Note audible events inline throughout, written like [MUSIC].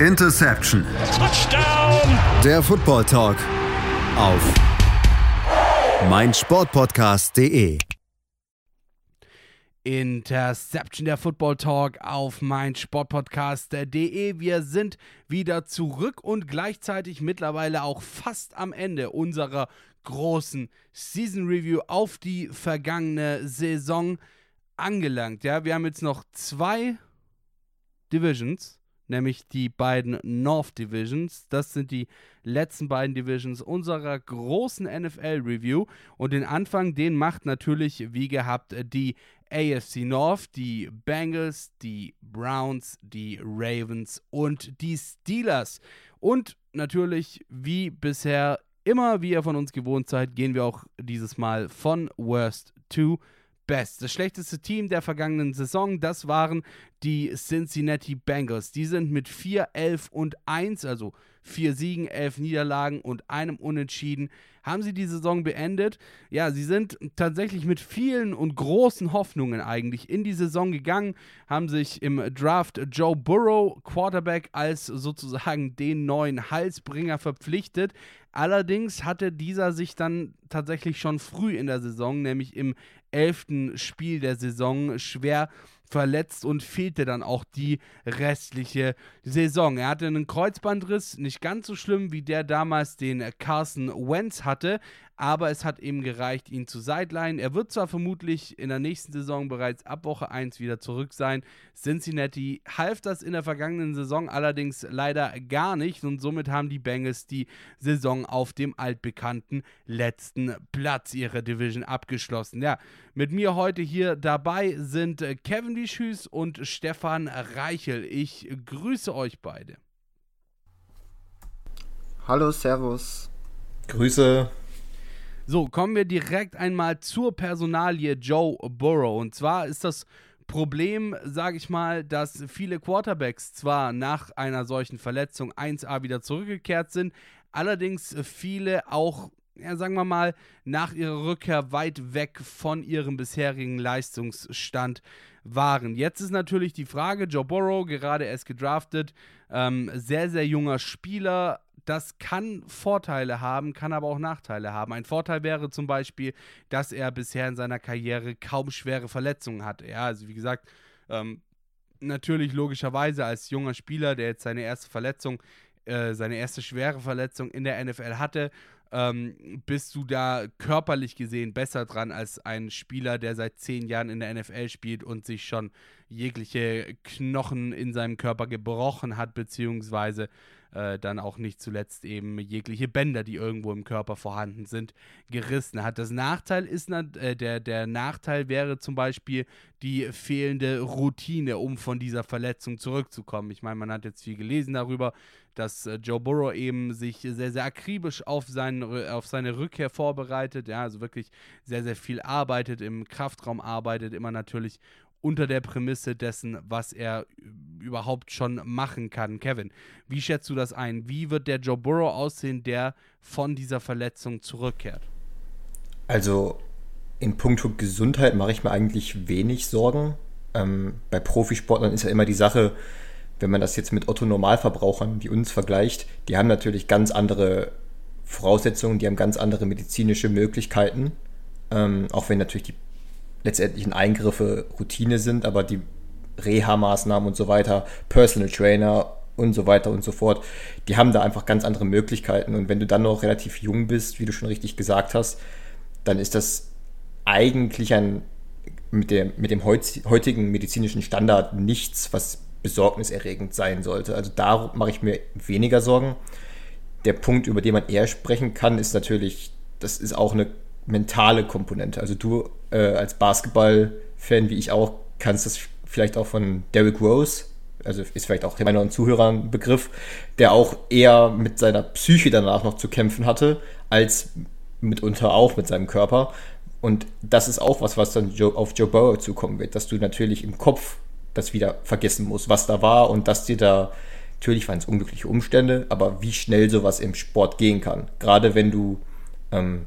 Interception. Touchdown. Der Football Talk auf meinsportpodcast.de. Interception der Football Talk auf meinsportpodcast.de. Wir sind wieder zurück und gleichzeitig mittlerweile auch fast am Ende unserer großen Season Review auf die vergangene Saison angelangt. Ja, wir haben jetzt noch zwei Divisions, nämlich die beiden North Divisions. Das sind die letzten beiden Divisions unserer großen NFL Review. Und den Anfang, den macht natürlich, wie gehabt, die AFC North, die Bengals, die Browns, die Ravens und die Steelers. Und natürlich, wie bisher immer, wie ihr von uns gewohnt seid, gehen wir auch dieses Mal von Worst to Best. Das schlechteste Team der vergangenen Saison, das waren die Cincinnati Bengals. Die sind mit 4, 11 und 1, also 4 Siegen, 11 Niederlagen und einem Unentschieden, haben sie die Saison beendet. Ja, sie sind tatsächlich mit vielen und großen Hoffnungen eigentlich in die Saison gegangen, haben sich im Draft Joe Burrow, Quarterback, als sozusagen den neuen Halsbringer verpflichtet. Allerdings hatte dieser sich dann tatsächlich schon früh in der Saison, nämlich im elften Spiel der Saison, schwer verletzt und fehlte dann auch die restliche Saison. Er hatte einen Kreuzbandriss, nicht ganz so schlimm wie der damals, den Carson Wentz hatte, aber es hat eben gereicht, ihn zu sideline. Er wird zwar vermutlich in der nächsten Saison bereits ab Woche 1 wieder zurück sein. Cincinnati half das in der vergangenen Saison allerdings leider gar nicht und somit haben die Bengals die Saison auf dem altbekannten letzten Platz ihrer Division abgeschlossen. Ja, mit mir heute hier dabei sind Kevin Wischüß und Stefan Reichel. Ich grüße euch beide. Hallo, Servus. Grüße. So, kommen wir direkt einmal zur Personalie Joe Burrow. Und zwar ist das Problem, sage ich mal, dass viele Quarterbacks zwar nach einer solchen Verletzung 1A wieder zurückgekehrt sind, allerdings viele auch, ja, sagen wir mal, nach ihrer Rückkehr weit weg von ihrem bisherigen Leistungsstand waren. Jetzt ist natürlich die Frage, Joe Burrow, gerade erst gedraftet, ähm, sehr, sehr junger Spieler, das kann Vorteile haben, kann aber auch Nachteile haben. Ein Vorteil wäre zum Beispiel, dass er bisher in seiner Karriere kaum schwere Verletzungen hatte. Ja, also wie gesagt, ähm, natürlich logischerweise als junger Spieler, der jetzt seine erste Verletzung, äh, seine erste schwere Verletzung in der NFL hatte, ähm, bist du da körperlich gesehen besser dran als ein Spieler, der seit zehn Jahren in der NFL spielt und sich schon jegliche Knochen in seinem Körper gebrochen hat, beziehungsweise äh, dann auch nicht zuletzt eben jegliche Bänder, die irgendwo im Körper vorhanden sind, gerissen hat. Das Nachteil ist, äh, der, der Nachteil wäre zum Beispiel die fehlende Routine, um von dieser Verletzung zurückzukommen. Ich meine, man hat jetzt viel gelesen darüber, dass äh, Joe Burrow eben sich sehr, sehr akribisch auf, seinen, auf seine Rückkehr vorbereitet, ja, also wirklich sehr, sehr viel arbeitet, im Kraftraum arbeitet, immer natürlich unter der Prämisse dessen, was er überhaupt schon machen kann. Kevin, wie schätzt du das ein? Wie wird der Joe Burrow aussehen, der von dieser Verletzung zurückkehrt? Also in puncto Gesundheit mache ich mir eigentlich wenig Sorgen. Ähm, bei Profisportlern ist ja immer die Sache, wenn man das jetzt mit Otto-Normalverbrauchern wie uns vergleicht, die haben natürlich ganz andere Voraussetzungen, die haben ganz andere medizinische Möglichkeiten. Ähm, auch wenn natürlich die letztendlichen Eingriffe Routine sind, aber die Reha-Maßnahmen und so weiter, Personal Trainer und so weiter und so fort, die haben da einfach ganz andere Möglichkeiten. Und wenn du dann noch relativ jung bist, wie du schon richtig gesagt hast, dann ist das eigentlich ein mit, der, mit dem heutigen medizinischen Standard nichts, was besorgniserregend sein sollte. Also da mache ich mir weniger Sorgen. Der Punkt, über den man eher sprechen kann, ist natürlich, das ist auch eine mentale Komponente. Also du äh, als Basketball-Fan, wie ich auch, kannst das vielleicht auch von Derrick Rose, also ist vielleicht auch meinen Zuhörern ein Begriff, der auch eher mit seiner Psyche danach noch zu kämpfen hatte, als mitunter auch mit seinem Körper. Und das ist auch was, was dann auf Joe Burrow zukommen wird, dass du natürlich im Kopf das wieder vergessen musst, was da war und dass dir da, natürlich waren es unglückliche Umstände, aber wie schnell sowas im Sport gehen kann. Gerade wenn du ähm,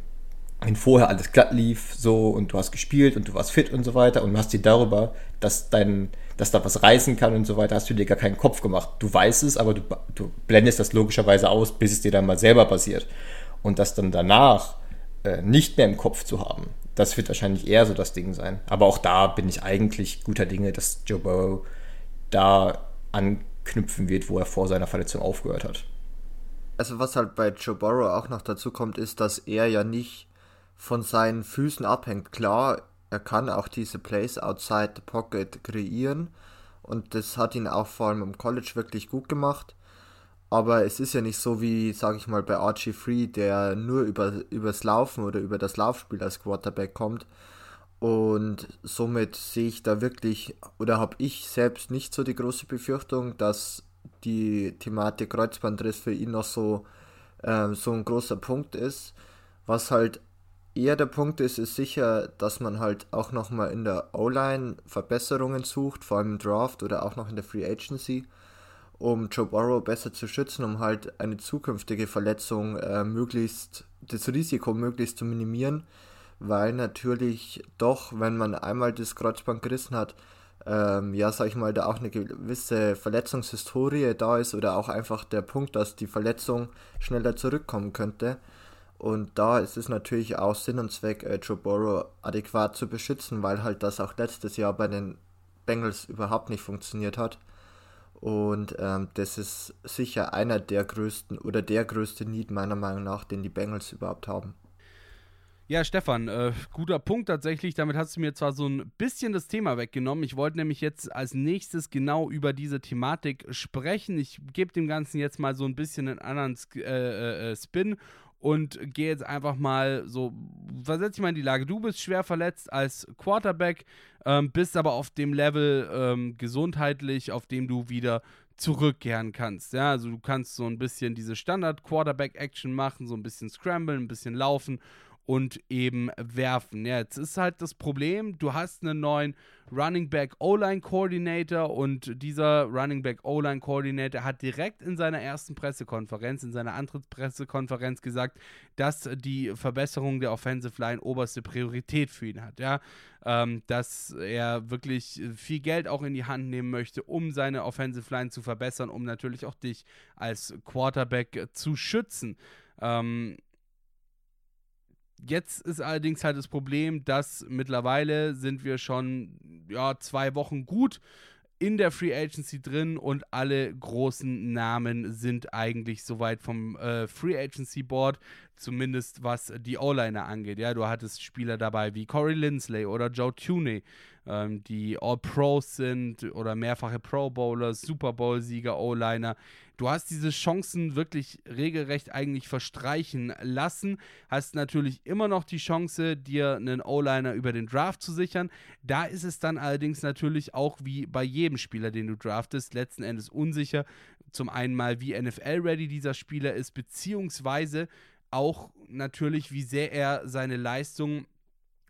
wenn vorher alles glatt lief, so und du hast gespielt und du warst fit und so weiter und hast dir darüber, dass dein, dass da was reißen kann und so weiter, hast du dir gar keinen Kopf gemacht. Du weißt es, aber du, du blendest das logischerweise aus, bis es dir dann mal selber passiert. Und das dann danach äh, nicht mehr im Kopf zu haben, das wird wahrscheinlich eher so das Ding sein. Aber auch da bin ich eigentlich guter Dinge, dass Joe Burrow da anknüpfen wird, wo er vor seiner Verletzung aufgehört hat. Also was halt bei Joe Burrow auch noch dazu kommt, ist, dass er ja nicht von seinen Füßen abhängt. Klar, er kann auch diese Plays outside the pocket kreieren und das hat ihn auch vor allem im College wirklich gut gemacht. Aber es ist ja nicht so wie, sage ich mal, bei Archie Free, der nur über, übers Laufen oder über das Laufspiel als Quarterback kommt. Und somit sehe ich da wirklich, oder habe ich selbst nicht so die große Befürchtung, dass die Thematik Kreuzbandriss für ihn noch so, äh, so ein großer Punkt ist. Was halt eher der Punkt ist, ist sicher, dass man halt auch nochmal in der O-Line Verbesserungen sucht, vor allem im Draft oder auch noch in der Free Agency, um Joe Burrow besser zu schützen, um halt eine zukünftige Verletzung äh, möglichst, das Risiko möglichst zu minimieren, weil natürlich doch, wenn man einmal das Kreuzband gerissen hat, ähm, ja, sag ich mal, da auch eine gewisse Verletzungshistorie da ist oder auch einfach der Punkt, dass die Verletzung schneller zurückkommen könnte. Und da ist es natürlich auch Sinn und Zweck, äh, Joe Burrow adäquat zu beschützen, weil halt das auch letztes Jahr bei den Bengals überhaupt nicht funktioniert hat. Und ähm, das ist sicher einer der größten oder der größte Need meiner Meinung nach, den die Bengals überhaupt haben. Ja, Stefan, äh, guter Punkt tatsächlich. Damit hast du mir zwar so ein bisschen das Thema weggenommen. Ich wollte nämlich jetzt als nächstes genau über diese Thematik sprechen. Ich gebe dem Ganzen jetzt mal so ein bisschen einen anderen äh, äh, äh, Spin und gehe jetzt einfach mal so, versetze ich mal in die Lage, du bist schwer verletzt als Quarterback, ähm, bist aber auf dem Level ähm, gesundheitlich, auf dem du wieder zurückkehren kannst. Ja, also du kannst so ein bisschen diese Standard-Quarterback-Action machen, so ein bisschen scramblen, ein bisschen laufen und eben werfen. Ja, jetzt ist halt das Problem, du hast einen neuen Running Back O-Line Coordinator und dieser Running Back O-Line Coordinator hat direkt in seiner ersten Pressekonferenz, in seiner Antrittspressekonferenz gesagt, dass die Verbesserung der Offensive Line oberste Priorität für ihn hat. Ja, ähm, dass er wirklich viel Geld auch in die Hand nehmen möchte, um seine Offensive Line zu verbessern, um natürlich auch dich als Quarterback zu schützen. Ähm, Jetzt ist allerdings halt das Problem, dass mittlerweile sind wir schon ja, zwei Wochen gut in der Free Agency drin und alle großen Namen sind eigentlich soweit vom äh, Free Agency Board, zumindest was die O-Liner angeht. Ja, du hattest Spieler dabei wie Corey Lindsley oder Joe Tuney, ähm, die All-Pros sind oder mehrfache Pro Bowlers, Super Bowl-Sieger, O-Liner. Du hast diese Chancen wirklich regelrecht eigentlich verstreichen lassen. Hast natürlich immer noch die Chance, dir einen O-Liner über den Draft zu sichern. Da ist es dann allerdings natürlich auch wie bei jedem Spieler, den du draftest, letzten Endes unsicher. Zum einen mal, wie NFL-ready dieser Spieler ist, beziehungsweise auch natürlich, wie sehr er seine Leistung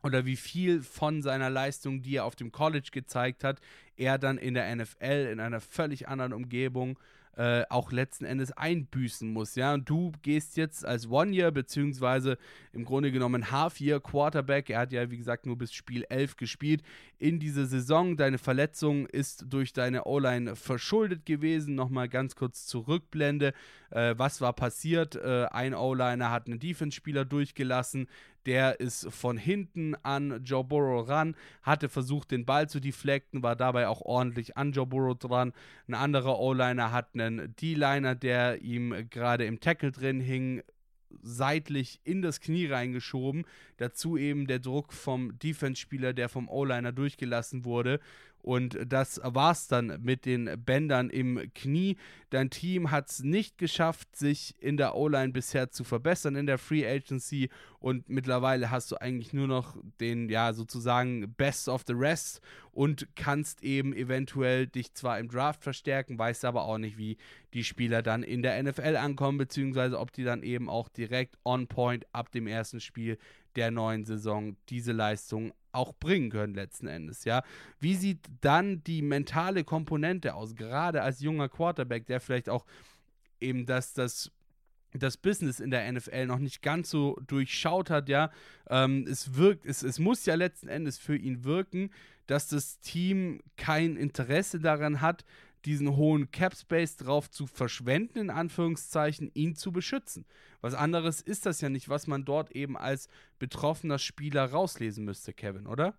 oder wie viel von seiner Leistung, die er auf dem College gezeigt hat, er dann in der NFL in einer völlig anderen Umgebung äh, auch letzten Endes einbüßen muss. Ja, und du gehst jetzt als One-Year, beziehungsweise im Grunde genommen Half-Year Quarterback, er hat ja wie gesagt nur bis Spiel 11 gespielt, in diese Saison. Deine Verletzung ist durch deine O-Line verschuldet gewesen. Nochmal ganz kurz zurückblende. Äh, was war passiert? Äh, ein O-Liner hat einen Defense-Spieler durchgelassen. Der ist von hinten an Joe Burrow ran, hatte versucht, den Ball zu deflecten, war dabei auch ordentlich an Joe Burrow dran. Ein anderer O-Liner hat einen D-Liner, der ihm gerade im Tackle drin hing, seitlich in das Knie reingeschoben. Dazu eben der Druck vom Defense-Spieler, der vom O-Liner durchgelassen wurde. Und das war's dann mit den Bändern im Knie. Dein Team hat es nicht geschafft, sich in der O-Line bisher zu verbessern in der Free Agency. Und mittlerweile hast du eigentlich nur noch den, ja, sozusagen Best of the Rest und kannst eben eventuell dich zwar im Draft verstärken, weißt aber auch nicht, wie die Spieler dann in der NFL ankommen, beziehungsweise ob die dann eben auch direkt on point ab dem ersten Spiel der neuen Saison diese Leistung auch bringen können letzten Endes, ja. Wie sieht dann die mentale Komponente aus, gerade als junger Quarterback, der vielleicht auch eben das, das das Business in der NFL noch nicht ganz so durchschaut hat, ja. Ähm, es wirkt, es, es muss ja letzten Endes für ihn wirken, dass das Team kein Interesse daran hat, diesen hohen Cap Space drauf zu verschwenden, in Anführungszeichen, ihn zu beschützen. Was anderes ist das ja nicht, was man dort eben als betroffener Spieler rauslesen müsste, Kevin, oder?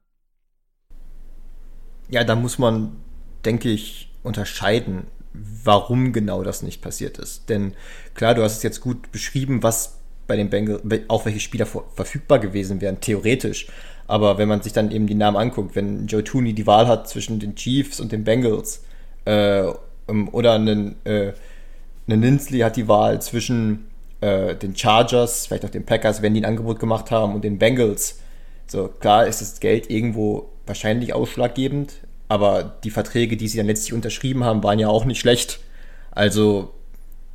Ja, da muss man, denke ich, unterscheiden, warum genau das nicht passiert ist. Denn klar, du hast es jetzt gut beschrieben, was bei den Bengals, auch welche Spieler verfügbar gewesen wären, theoretisch. Aber wenn man sich dann eben die Namen anguckt, wenn Joe Tooney die Wahl hat zwischen den Chiefs und den Bengals, äh, oder einen, äh, einen Ninsley hat die Wahl zwischen äh, den Chargers, vielleicht auch den Packers, wenn die ein Angebot gemacht haben, und den Bengals. So, klar ist das Geld irgendwo wahrscheinlich ausschlaggebend, aber die Verträge, die sie dann letztlich unterschrieben haben, waren ja auch nicht schlecht. Also,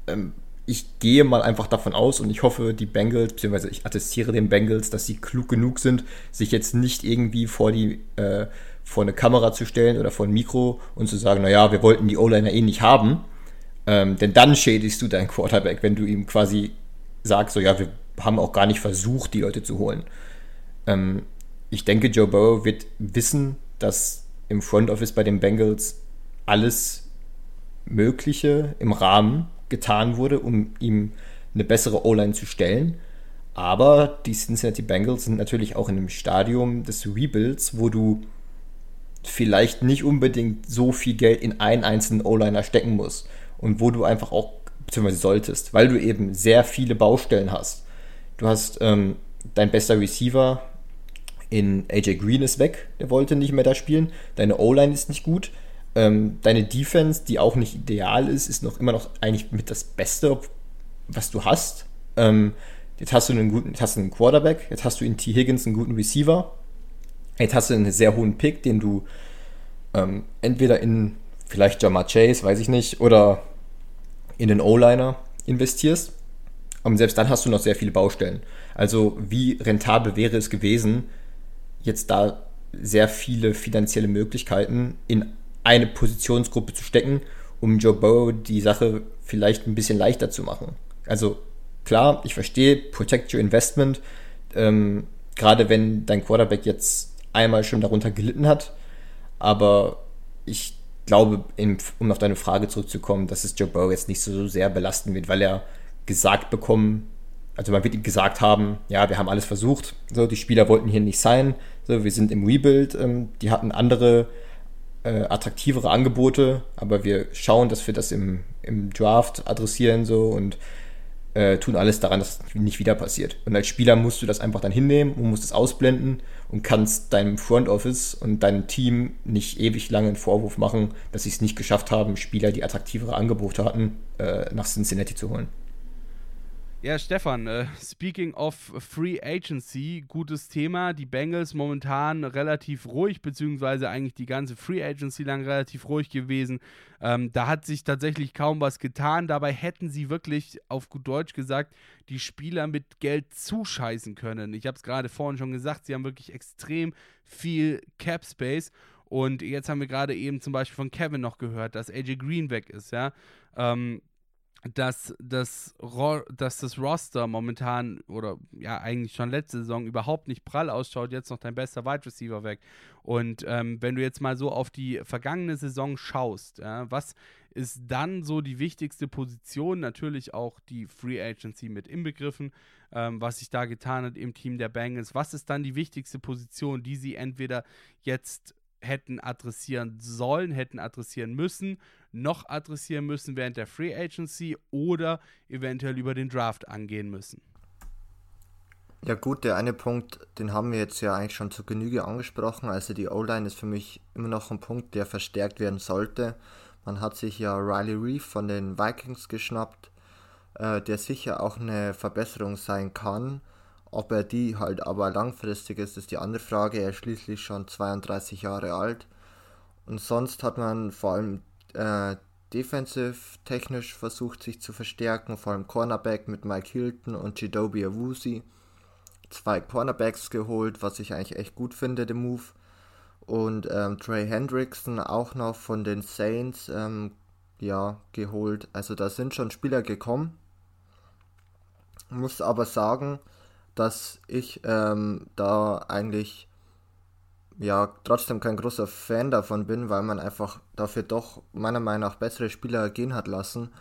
ähm, ich gehe mal einfach davon aus und ich hoffe, die Bengals, beziehungsweise ich attestiere den Bengals, dass sie klug genug sind, sich jetzt nicht irgendwie vor die äh, vor eine Kamera zu stellen oder vor ein Mikro und zu sagen, naja, wir wollten die O-Liner eh nicht haben. Ähm, denn dann schädigst du deinen Quarterback, wenn du ihm quasi sagst, so ja, wir haben auch gar nicht versucht, die Leute zu holen. Ähm, ich denke, Joe Burrow wird wissen, dass im Front Office bei den Bengals alles Mögliche im Rahmen getan wurde, um ihm eine bessere O-Line zu stellen. Aber die Cincinnati Bengals sind natürlich auch in einem Stadium des Rebuilds, wo du vielleicht nicht unbedingt so viel Geld in einen einzelnen O-Liner stecken musst und wo du einfach auch, beziehungsweise solltest, weil du eben sehr viele Baustellen hast. Du hast ähm, dein bester Receiver in AJ Green ist weg, der wollte nicht mehr da spielen. Deine O-Line ist nicht gut. Ähm, deine Defense, die auch nicht ideal ist, ist noch immer noch eigentlich mit das Beste, was du hast. Ähm, jetzt hast du einen guten, jetzt hast du einen Quarterback, jetzt hast du in T. Higgins einen guten Receiver Jetzt hast du einen sehr hohen Pick, den du ähm, entweder in vielleicht Jamar Chase, weiß ich nicht, oder in den O-Liner investierst. Und selbst dann hast du noch sehr viele Baustellen. Also wie rentabel wäre es gewesen, jetzt da sehr viele finanzielle Möglichkeiten in eine Positionsgruppe zu stecken, um Joe Burrow die Sache vielleicht ein bisschen leichter zu machen. Also klar, ich verstehe, protect your investment, ähm, gerade wenn dein Quarterback jetzt einmal schon darunter gelitten hat. Aber ich glaube, um auf deine Frage zurückzukommen, dass es Joe Burrow jetzt nicht so sehr belasten wird, weil er gesagt bekommen, also man wird ihm gesagt haben, ja, wir haben alles versucht, so, die Spieler wollten hier nicht sein, so, wir sind im Rebuild, ähm, die hatten andere, äh, attraktivere Angebote, aber wir schauen, dass wir das im, im Draft adressieren, so, und äh, tun alles daran, dass es nicht wieder passiert. Und als Spieler musst du das einfach dann hinnehmen und musst es ausblenden und kannst deinem Front Office und deinem Team nicht ewig lange einen Vorwurf machen, dass sie es nicht geschafft haben, Spieler, die attraktivere Angebote hatten, äh, nach Cincinnati zu holen. Ja, Stefan, äh, speaking of Free Agency, gutes Thema. Die Bengals momentan relativ ruhig, beziehungsweise eigentlich die ganze Free Agency lang relativ ruhig gewesen. Ähm, da hat sich tatsächlich kaum was getan. Dabei hätten sie wirklich, auf gut Deutsch gesagt, die Spieler mit Geld zuscheißen können. Ich habe es gerade vorhin schon gesagt, sie haben wirklich extrem viel Cap Space. Und jetzt haben wir gerade eben zum Beispiel von Kevin noch gehört, dass AJ Green weg ist, ja. Ähm, dass das, dass das Roster momentan oder ja eigentlich schon letzte Saison überhaupt nicht prall ausschaut, jetzt noch dein bester Wide Receiver weg. Und ähm, wenn du jetzt mal so auf die vergangene Saison schaust, ja, was ist dann so die wichtigste Position? Natürlich auch die Free Agency mit inbegriffen, ähm, was sich da getan hat im Team der Bengals. Was ist dann die wichtigste Position, die sie entweder jetzt hätten adressieren sollen, hätten adressieren müssen, noch adressieren müssen während der Free Agency oder eventuell über den Draft angehen müssen. Ja gut, der eine Punkt, den haben wir jetzt ja eigentlich schon zur Genüge angesprochen. Also die O-Line ist für mich immer noch ein Punkt, der verstärkt werden sollte. Man hat sich ja Riley Reef von den Vikings geschnappt, äh, der sicher auch eine Verbesserung sein kann. Ob er die halt aber langfristig ist, ist die andere Frage. Er ist schließlich schon 32 Jahre alt. Und sonst hat man vor allem äh, defensive technisch versucht sich zu verstärken, vor allem Cornerback mit Mike Hilton und Chidobe Awusi. Zwei Cornerbacks geholt, was ich eigentlich echt gut finde, den Move. Und ähm, Trey Hendrickson auch noch von den Saints ähm, ja, geholt. Also da sind schon Spieler gekommen. Muss aber sagen, dass ich ähm, da eigentlich ja trotzdem kein großer Fan davon bin, weil man einfach dafür doch meiner Meinung nach bessere Spieler gehen hat lassen.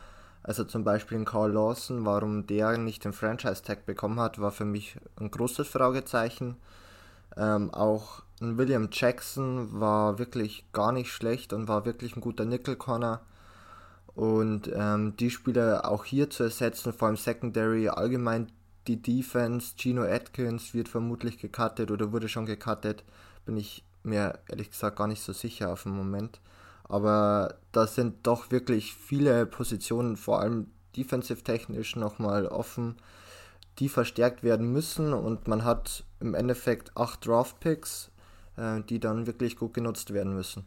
Also zum Beispiel in Carl Lawson, warum der nicht den Franchise-Tag bekommen hat, war für mich ein großes Fragezeichen. Ähm, auch ein William Jackson war wirklich gar nicht schlecht und war wirklich ein guter Nickel-Corner. Und ähm, die Spieler auch hier zu ersetzen, vor allem Secondary, allgemein die Defense, Gino Atkins wird vermutlich gecuttet oder wurde schon gecuttet, bin ich mir ehrlich gesagt gar nicht so sicher auf dem Moment. Aber da sind doch wirklich viele Positionen, vor allem defensive-technisch, nochmal offen, die verstärkt werden müssen. Und man hat im Endeffekt acht Draft-Picks, äh, die dann wirklich gut genutzt werden müssen.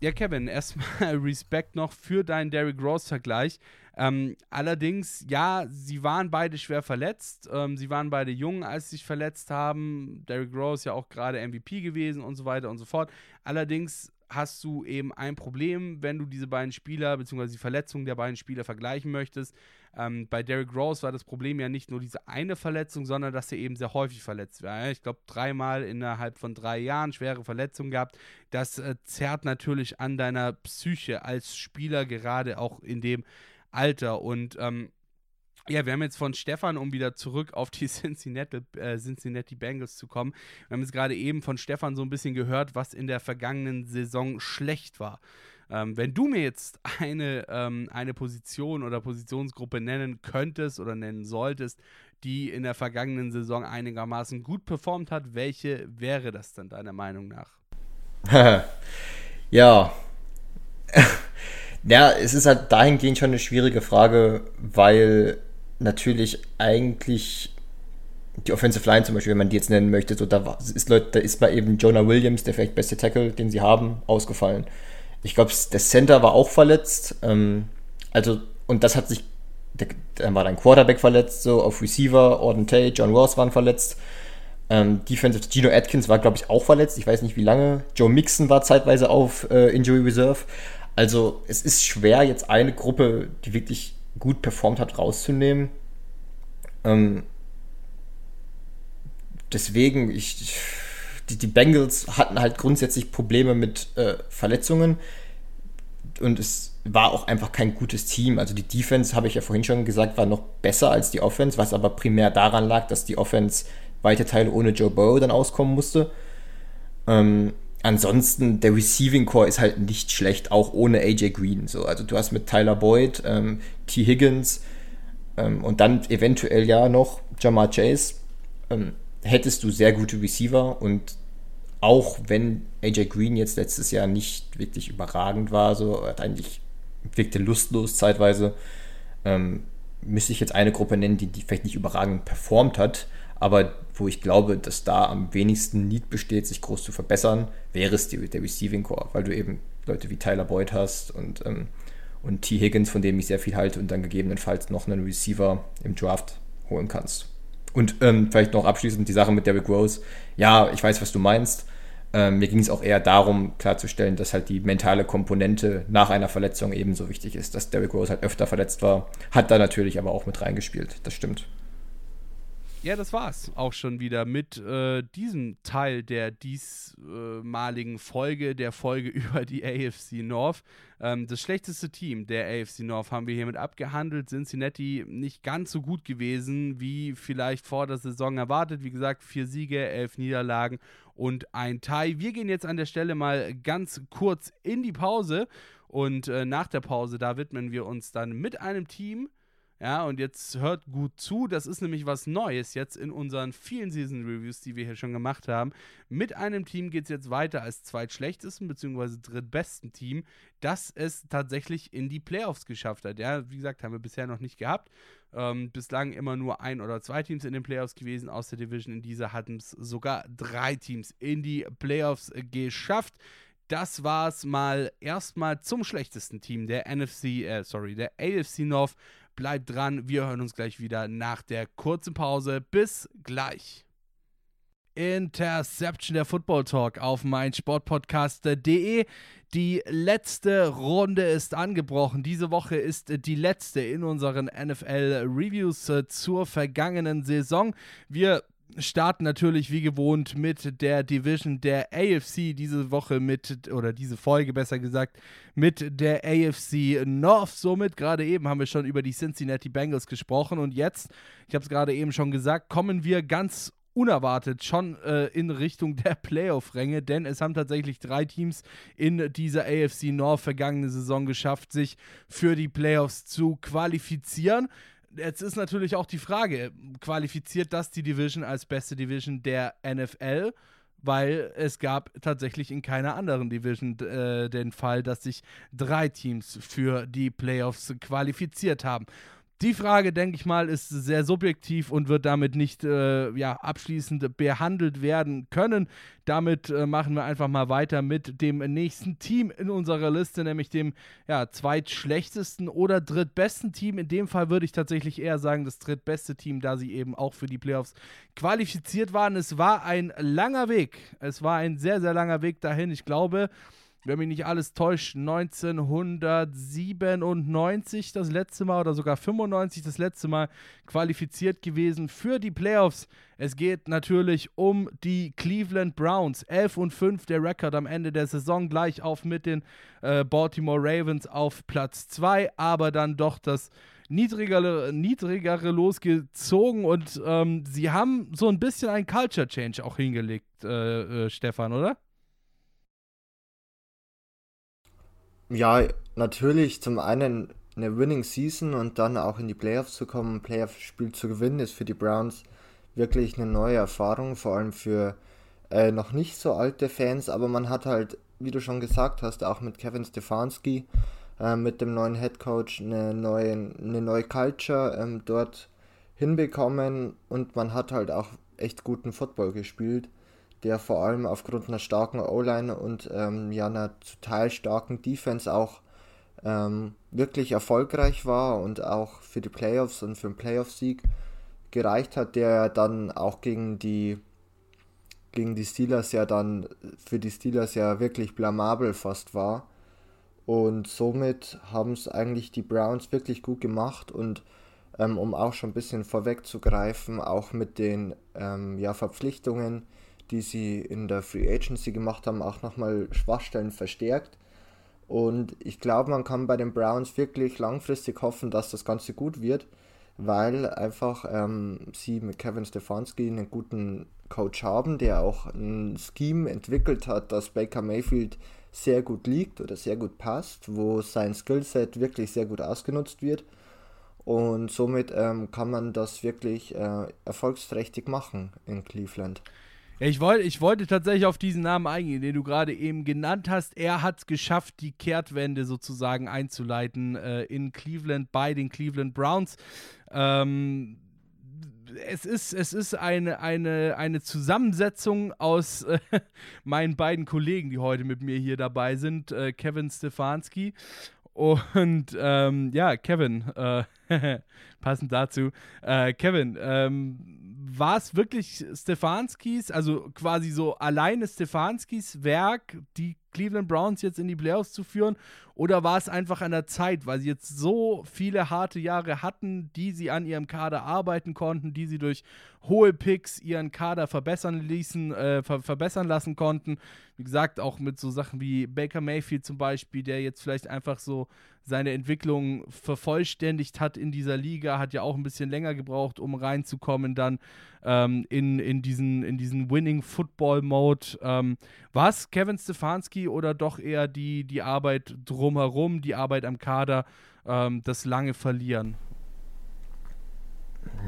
Ja, Kevin, erstmal [LAUGHS] Respekt noch für deinen Derrick Rose-Vergleich. Ähm, allerdings, ja, sie waren beide schwer verletzt. Ähm, sie waren beide jung, als sie sich verletzt haben. Derrick Rose ja auch gerade MVP gewesen und so weiter und so fort. Allerdings hast du eben ein Problem, wenn du diese beiden Spieler bzw. die Verletzungen der beiden Spieler vergleichen möchtest. Ähm, bei Derrick Rose war das Problem ja nicht nur diese eine Verletzung, sondern dass er eben sehr häufig verletzt war. Ich glaube, dreimal innerhalb von drei Jahren schwere Verletzungen gehabt. Das äh, zerrt natürlich an deiner Psyche als Spieler, gerade auch in dem Alter. Und ähm, ja, wir haben jetzt von Stefan, um wieder zurück auf die [LAUGHS] Cincinnati, äh, Cincinnati Bengals zu kommen, wir haben jetzt gerade eben von Stefan so ein bisschen gehört, was in der vergangenen Saison schlecht war. Ähm, wenn du mir jetzt eine, ähm, eine Position oder Positionsgruppe nennen könntest oder nennen solltest, die in der vergangenen Saison einigermaßen gut performt hat, welche wäre das dann deiner Meinung nach? [LAUGHS] ja. Ja, es ist halt dahingehend schon eine schwierige Frage, weil natürlich eigentlich die Offensive Line zum Beispiel, wenn man die jetzt nennen möchte, so da ist, Leute, da ist mal eben Jonah Williams, der vielleicht beste Tackle, den sie haben, ausgefallen. Ich glaube, der Center war auch verletzt. Ähm, also, und das hat sich, dann war dein Quarterback verletzt, so auf Receiver, Auden Tay, John Ross waren verletzt. Ähm, Defensive, Gino Atkins war, glaube ich, auch verletzt. Ich weiß nicht wie lange. Joe Mixon war zeitweise auf äh, Injury Reserve. Also es ist schwer, jetzt eine Gruppe, die wirklich gut performt hat, rauszunehmen. Ähm, deswegen, ich, die, die, Bengals hatten halt grundsätzlich Probleme mit äh, Verletzungen und es war auch einfach kein gutes Team. Also die Defense, habe ich ja vorhin schon gesagt, war noch besser als die Offense, was aber primär daran lag, dass die Offense weite Teile ohne Joe Burrow dann auskommen musste. Ähm, ansonsten, der Receiving Core ist halt nicht schlecht, auch ohne AJ Green. So, also du hast mit Tyler Boyd, ähm, T. Higgins ähm, und dann eventuell ja noch Jamar Chase, ähm, hättest du sehr gute Receiver und auch wenn AJ Green jetzt letztes Jahr nicht wirklich überragend war, so hat eigentlich wirkte lustlos zeitweise, ähm, müsste ich jetzt eine Gruppe nennen, die, die vielleicht nicht überragend performt hat, aber wo ich glaube, dass da am wenigsten Need besteht, sich groß zu verbessern, wäre es die, der Receiving Core, weil du eben Leute wie Tyler Boyd hast und, ähm, und T. Higgins, von dem ich sehr viel halte, und dann gegebenenfalls noch einen Receiver im Draft holen kannst. Und ähm, vielleicht noch abschließend die Sache mit Derrick Rose. Ja, ich weiß, was du meinst. Ähm, mir ging es auch eher darum, klarzustellen, dass halt die mentale Komponente nach einer Verletzung ebenso wichtig ist, dass Derrick Rose halt öfter verletzt war. Hat da natürlich aber auch mit reingespielt. Das stimmt. Ja, das war's auch schon wieder mit äh, diesem Teil der diesmaligen Folge, der Folge [LAUGHS] über die AFC North. Ähm, das schlechteste Team der AFC North haben wir hiermit abgehandelt. Cincinnati nicht ganz so gut gewesen, wie vielleicht vor der Saison erwartet. Wie gesagt, vier Siege, elf Niederlagen und ein Tie. Wir gehen jetzt an der Stelle mal ganz kurz in die Pause und äh, nach der Pause, da widmen wir uns dann mit einem Team ja, und jetzt hört gut zu, das ist nämlich was Neues jetzt in unseren vielen Season Reviews, die wir hier schon gemacht haben. Mit einem Team geht es jetzt weiter als zweitschlechtesten bzw. drittbesten Team, das es tatsächlich in die Playoffs geschafft hat. Ja, wie gesagt, haben wir bisher noch nicht gehabt. Ähm, bislang immer nur ein oder zwei Teams in den Playoffs gewesen aus der Division. In dieser hatten es sogar drei Teams in die Playoffs geschafft das war es mal erstmal zum schlechtesten Team der NFC, äh, sorry, der AFC North. Bleibt dran, wir hören uns gleich wieder nach der kurzen Pause. Bis gleich. Interception der Football Talk auf meinsportpodcast.de. Die letzte Runde ist angebrochen. Diese Woche ist die letzte in unseren NFL Reviews zur vergangenen Saison. Wir starten natürlich wie gewohnt mit der Division der AFC diese Woche mit, oder diese Folge besser gesagt, mit der AFC North. Somit, gerade eben haben wir schon über die Cincinnati Bengals gesprochen und jetzt, ich habe es gerade eben schon gesagt, kommen wir ganz unerwartet schon äh, in Richtung der Playoff-Ränge, denn es haben tatsächlich drei Teams in dieser AFC North vergangene Saison geschafft, sich für die Playoffs zu qualifizieren jetzt ist natürlich auch die Frage, qualifiziert das die Division als beste Division der NFL? Weil es gab tatsächlich in keiner anderen Division äh, den Fall, dass sich drei Teams für die Playoffs qualifiziert haben. Die Frage, denke ich mal, ist sehr subjektiv und wird damit nicht äh, ja, abschließend behandelt werden können. Damit äh, machen wir einfach mal weiter mit dem nächsten Team in unserer Liste, nämlich dem ja, zweitschlechtesten oder drittbesten Team. In dem Fall würde ich tatsächlich eher sagen, das drittbeste Team, da sie eben auch für die Playoffs qualifiziert waren. Es war ein langer Weg. Es war ein sehr, sehr langer Weg dahin. Ich glaube, wenn mich nicht alles täuscht, 1997 das letzte Mal oder sogar 95 das letzte Mal qualifiziert gewesen für die Playoffs. Es geht natürlich um die Cleveland Browns. 11 und 5 der Rekord am Ende der Saison, gleich auf mit den äh, Baltimore Ravens auf Platz 2, aber dann doch das niedrigere, niedrigere losgezogen und ähm, sie haben so ein bisschen einen Culture Change auch hingelegt, äh, äh, Stefan, oder? Ja, natürlich zum einen eine Winning Season und dann auch in die Playoffs zu kommen, Playoff-Spiel zu gewinnen, ist für die Browns wirklich eine neue Erfahrung, vor allem für äh, noch nicht so alte Fans, aber man hat halt, wie du schon gesagt hast, auch mit Kevin Stefanski, äh, mit dem neuen Head Coach eine neue, eine neue Culture ähm, dort hinbekommen und man hat halt auch echt guten Football gespielt der vor allem aufgrund einer starken O-Line und ähm, ja einer total starken Defense auch ähm, wirklich erfolgreich war und auch für die Playoffs und für den Playoff-Sieg gereicht hat, der dann auch gegen die gegen die Steelers ja dann für die Steelers ja wirklich blamabel fast war. Und somit haben es eigentlich die Browns wirklich gut gemacht und ähm, um auch schon ein bisschen vorwegzugreifen, auch mit den ähm, ja, Verpflichtungen, die sie in der Free Agency gemacht haben, auch nochmal Schwachstellen verstärkt. Und ich glaube, man kann bei den Browns wirklich langfristig hoffen, dass das Ganze gut wird, weil einfach ähm, sie mit Kevin Stefanski einen guten Coach haben, der auch ein Scheme entwickelt hat, das Baker Mayfield sehr gut liegt oder sehr gut passt, wo sein Skillset wirklich sehr gut ausgenutzt wird. Und somit ähm, kann man das wirklich äh, erfolgsträchtig machen in Cleveland. Ich, wollt, ich wollte tatsächlich auf diesen Namen eingehen, den du gerade eben genannt hast. Er hat es geschafft, die Kehrtwende sozusagen einzuleiten äh, in Cleveland bei den Cleveland Browns. Ähm, es ist, es ist eine, eine, eine Zusammensetzung aus äh, [LAUGHS] meinen beiden Kollegen, die heute mit mir hier dabei sind, äh, Kevin Stefanski und ähm, ja, Kevin, äh, [LAUGHS] passend dazu, äh, Kevin, ähm, war es wirklich Stefanskis, also quasi so alleine Stefanskis Werk, die Cleveland Browns jetzt in die Playoffs zu führen? Oder war es einfach an der Zeit, weil sie jetzt so viele harte Jahre hatten, die sie an ihrem Kader arbeiten konnten, die sie durch hohe Picks ihren Kader verbessern ließen, äh, ver verbessern lassen konnten? Wie gesagt, auch mit so Sachen wie Baker Mayfield zum Beispiel, der jetzt vielleicht einfach so seine Entwicklung vervollständigt hat in dieser Liga, hat ja auch ein bisschen länger gebraucht, um reinzukommen dann ähm, in, in, diesen, in diesen Winning Football Mode. Ähm, war es Kevin Stefanski oder doch eher die, die Arbeit drumherum, die Arbeit am Kader, ähm, das lange Verlieren?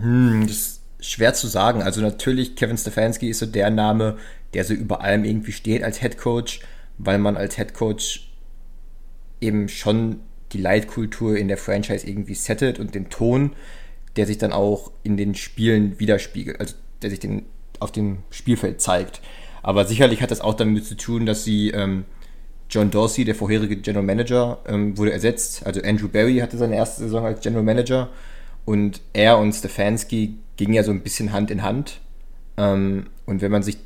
Hm, das ist schwer zu sagen. Also natürlich, Kevin Stefanski ist so der Name, der so über allem irgendwie steht als Head Coach, weil man als Head Coach eben schon die Leitkultur in der Franchise irgendwie settet und den Ton, der sich dann auch in den Spielen widerspiegelt, also der sich den, auf dem Spielfeld zeigt. Aber sicherlich hat das auch damit zu tun, dass sie ähm, John Dorsey, der vorherige General Manager, ähm, wurde ersetzt. Also Andrew Barry hatte seine erste Saison als General Manager und er und Stefanski gingen ja so ein bisschen Hand in Hand. Ähm, und wenn man sich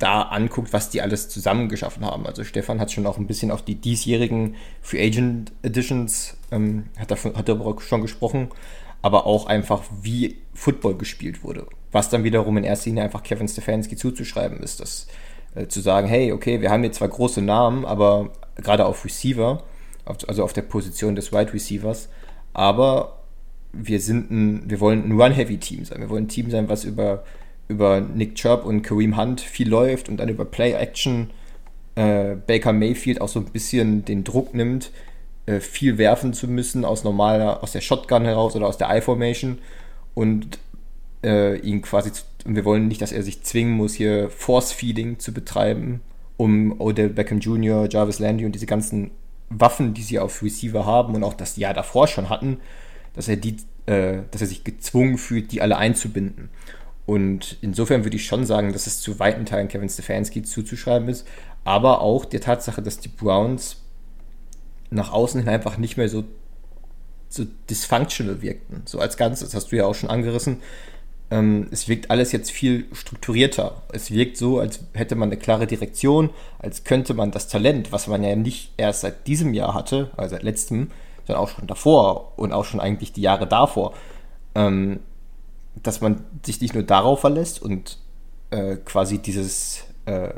da anguckt, was die alles zusammen geschaffen haben. Also Stefan hat schon auch ein bisschen auf die diesjährigen Free Agent Editions, ähm, hat, davon, hat darüber schon gesprochen. aber auch einfach, wie Football gespielt wurde. Was dann wiederum in erster Linie einfach Kevin Stefanski zuzuschreiben ist, dass äh, zu sagen, hey, okay, wir haben hier zwar große Namen, aber gerade auf Receiver, also auf der Position des Wide Receivers, aber wir sind ein, wir wollen ein Run-Heavy-Team sein. Wir wollen ein Team sein, was über, über Nick Chubb und Kareem Hunt viel läuft und dann über Play-Action äh, Baker Mayfield auch so ein bisschen den Druck nimmt, äh, viel werfen zu müssen aus normaler, aus der Shotgun heraus oder aus der I-Formation und äh, ihn quasi, zu, wir wollen nicht, dass er sich zwingen muss, hier Force-Feeding zu betreiben, um Odell Beckham Jr., Jarvis Landry und diese ganzen Waffen, die sie auf Receiver haben und auch das Jahr davor schon hatten, dass er die, äh, dass er sich gezwungen fühlt, die alle einzubinden. Und insofern würde ich schon sagen, dass es zu weiten Teilen Kevin Stefanski zuzuschreiben ist, aber auch der Tatsache, dass die Browns nach außen hin einfach nicht mehr so, so dysfunctional wirkten. So als Ganzes, das hast du ja auch schon angerissen. Ähm, es wirkt alles jetzt viel strukturierter. Es wirkt so, als hätte man eine klare Direktion, als könnte man das Talent, was man ja nicht erst seit diesem Jahr hatte, also seit letztem, sondern auch schon davor und auch schon eigentlich die Jahre davor, ähm, dass man sich nicht nur darauf verlässt und äh, quasi dieses äh,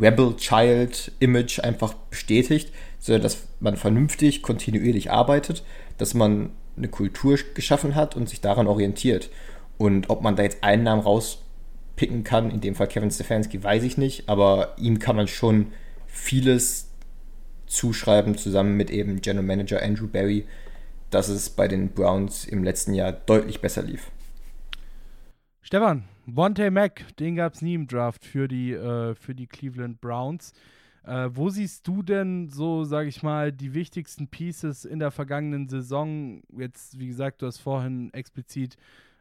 Rebel Child Image einfach bestätigt, sondern dass man vernünftig, kontinuierlich arbeitet, dass man eine Kultur geschaffen hat und sich daran orientiert. Und ob man da jetzt einen Namen rauspicken kann, in dem Fall Kevin Stefanski, weiß ich nicht, aber ihm kann man schon vieles zuschreiben, zusammen mit eben General Manager Andrew Barry, dass es bei den Browns im letzten Jahr deutlich besser lief. Stefan, Bonte Mac, den gab es nie im Draft für die, äh, für die Cleveland Browns. Äh, wo siehst du denn so, sage ich mal, die wichtigsten Pieces in der vergangenen Saison? Jetzt, wie gesagt, du hast vorhin explizit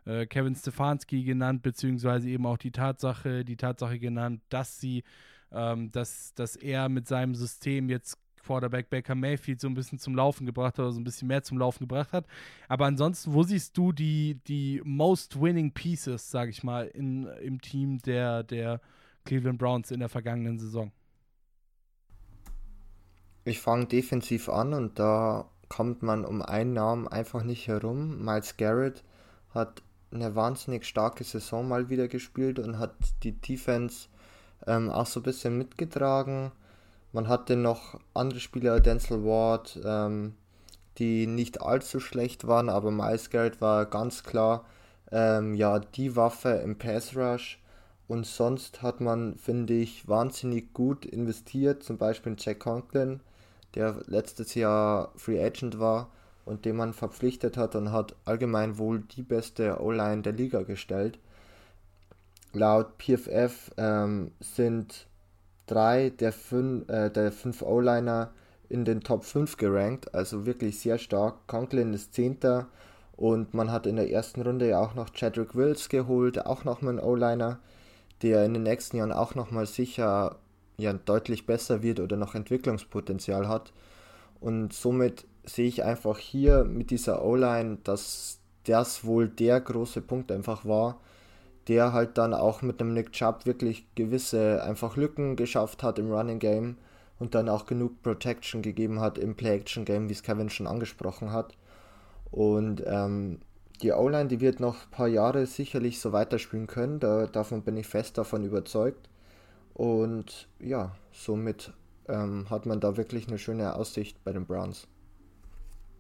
äh, Kevin Stefanski genannt, beziehungsweise eben auch die Tatsache, die Tatsache genannt, dass sie, ähm, dass, dass er mit seinem System jetzt Quarterback Baker Mayfield so ein bisschen zum Laufen gebracht hat oder so ein bisschen mehr zum Laufen gebracht hat. Aber ansonsten, wo siehst du die, die most winning pieces, sage ich mal, in, im Team der, der Cleveland Browns in der vergangenen Saison? Ich fange defensiv an und da kommt man um einen Namen einfach nicht herum. Miles Garrett hat eine wahnsinnig starke Saison mal wieder gespielt und hat die Defense ähm, auch so ein bisschen mitgetragen. Man hatte noch andere Spieler, Denzel Ward, ähm, die nicht allzu schlecht waren, aber Miles Garrett war ganz klar ähm, ja, die Waffe im Pass Rush. Und sonst hat man, finde ich, wahnsinnig gut investiert, zum Beispiel in Jack Conklin, der letztes Jahr Free Agent war und den man verpflichtet hat und hat allgemein wohl die beste O-Line der Liga gestellt. Laut PFF ähm, sind drei der fünf, äh, der fünf O-Liner in den Top 5 gerankt, also wirklich sehr stark. Conklin ist Zehnter und man hat in der ersten Runde ja auch noch Chadwick Wills geholt, auch nochmal ein O-Liner, der in den nächsten Jahren auch nochmal sicher ja, deutlich besser wird oder noch Entwicklungspotenzial hat. Und somit sehe ich einfach hier mit dieser O-Line, dass das wohl der große Punkt einfach war, der halt dann auch mit dem Nick Chubb wirklich gewisse einfach Lücken geschafft hat im Running Game und dann auch genug Protection gegeben hat im Play-Action-Game, wie es Kevin schon angesprochen hat. Und ähm, die O-Line, die wird noch ein paar Jahre sicherlich so weiterspielen können, da, davon bin ich fest davon überzeugt. Und ja, somit ähm, hat man da wirklich eine schöne Aussicht bei den Browns.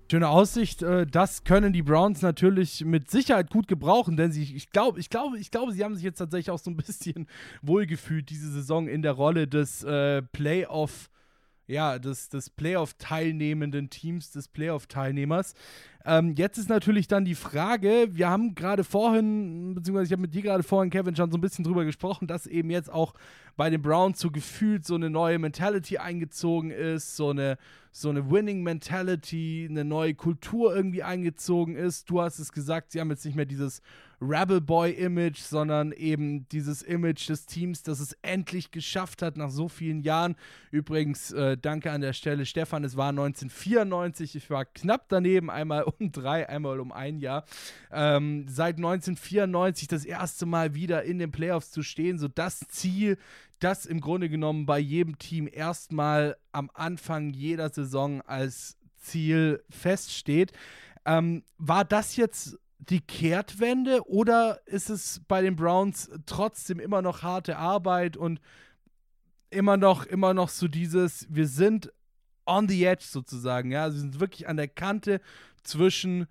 Schöne Aussicht. Äh, das können die Browns natürlich mit Sicherheit gut gebrauchen, denn sie, ich glaube, ich glaube, ich glaube, sie haben sich jetzt tatsächlich auch so ein bisschen [LAUGHS] wohlgefühlt diese Saison in der Rolle des äh, Playoff, ja, des, des Playoff-teilnehmenden Teams, des Playoff-Teilnehmers. Ähm, jetzt ist natürlich dann die Frage, wir haben gerade vorhin, beziehungsweise ich habe mit dir gerade vorhin, Kevin, schon so ein bisschen drüber gesprochen, dass eben jetzt auch bei den Browns so gefühlt so eine neue Mentality eingezogen ist, so eine, so eine Winning Mentality, eine neue Kultur irgendwie eingezogen ist. Du hast es gesagt, sie haben jetzt nicht mehr dieses Rebel Boy Image, sondern eben dieses Image des Teams, das es endlich geschafft hat nach so vielen Jahren. Übrigens, äh, danke an der Stelle, Stefan, es war 1994, ich war knapp daneben, einmal um drei, einmal um ein Jahr. Ähm, seit 1994 das erste Mal wieder in den Playoffs zu stehen, so das Ziel, das im Grunde genommen bei jedem Team erstmal am Anfang jeder Saison als Ziel feststeht. Ähm, war das jetzt die Kehrtwende oder ist es bei den Browns trotzdem immer noch harte Arbeit und immer noch, immer noch so dieses, wir sind on the edge sozusagen, ja, also wir sind wirklich an der Kante zwischen,